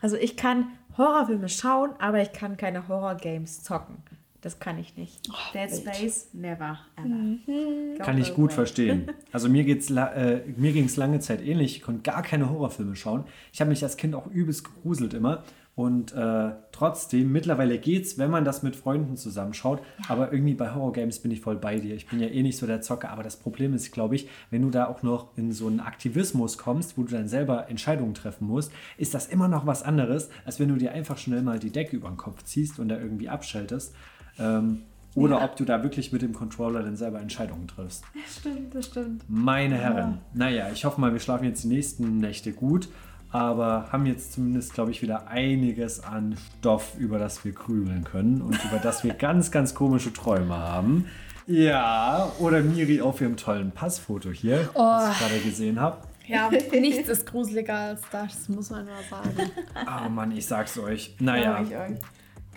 Also ich kann Horrorfilme schauen, aber ich kann keine Horror-Games zocken. Das kann ich nicht. Dead Space, never, ever. Kann ich gut verstehen. Also mir, geht's äh, mir ging es lange Zeit ähnlich. Ich konnte gar keine Horrorfilme schauen. Ich habe mich als Kind auch übelst gegruselt immer. Und äh, trotzdem, mittlerweile geht's, wenn man das mit Freunden zusammenschaut. Aber irgendwie bei Horrorgames bin ich voll bei dir. Ich bin ja eh nicht so der Zocker. Aber das Problem ist, glaube ich, wenn du da auch noch in so einen Aktivismus kommst, wo du dann selber Entscheidungen treffen musst, ist das immer noch was anderes, als wenn du dir einfach schnell mal die Decke über den Kopf ziehst und da irgendwie abschaltest. Ähm, oder ob du da wirklich mit dem Controller dann selber Entscheidungen triffst. Stimmt, das stimmt. Meine Herren, naja, ich hoffe mal, wir schlafen jetzt die nächsten Nächte gut, aber haben jetzt zumindest, glaube ich, wieder einiges an Stoff, über das wir grübeln können und über das wir ganz, ganz komische Träume haben. Ja, oder Miri auf ihrem tollen Passfoto hier, das ich gerade gesehen habe. Ja, nichts ist gruseliger als das, muss man mal sagen. Oh Mann, ich sag's euch. Naja, ich euch.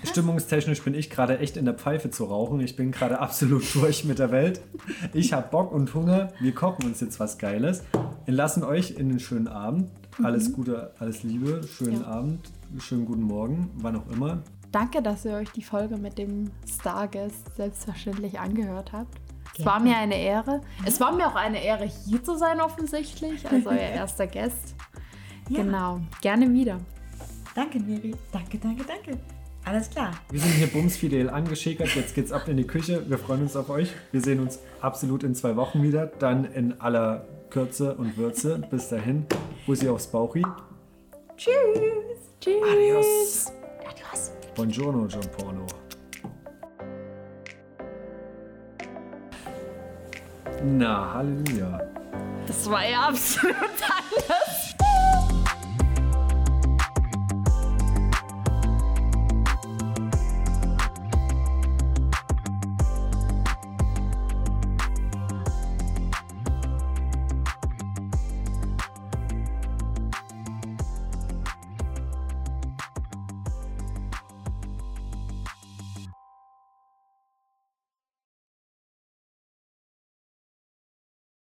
Stimmungstechnisch bin ich gerade echt in der Pfeife zu rauchen. Ich bin gerade absolut durch mit der Welt. Ich habe Bock und Hunger. Wir kochen uns jetzt was Geiles. Wir lassen euch in den schönen Abend. Alles Gute, alles Liebe, schönen Ja. Abend, schönen guten Morgen, wann auch immer. Danke, dass ihr euch die Folge mit dem Starguest selbstverständlich angehört habt. Es war mir eine Ehre. Es war mir auch eine Ehre, hier zu sein, offensichtlich, als euer erster Gast. Ja. Genau, gerne wieder. Danke, Miri. Danke, danke, danke. Alles klar. Wir sind hier bumsfidel angeschickert. Jetzt geht's ab in die Küche. Wir freuen uns auf euch. Wir sehen uns absolut in zwei Wochen wieder. Dann in aller Kürze und Würze. Bis dahin. Bussi aufs Bauchi. Tschüss. Tschüss. Adios. Adios. Buongiorno, Gianporno. Na, Halleluja. Das war ja absolut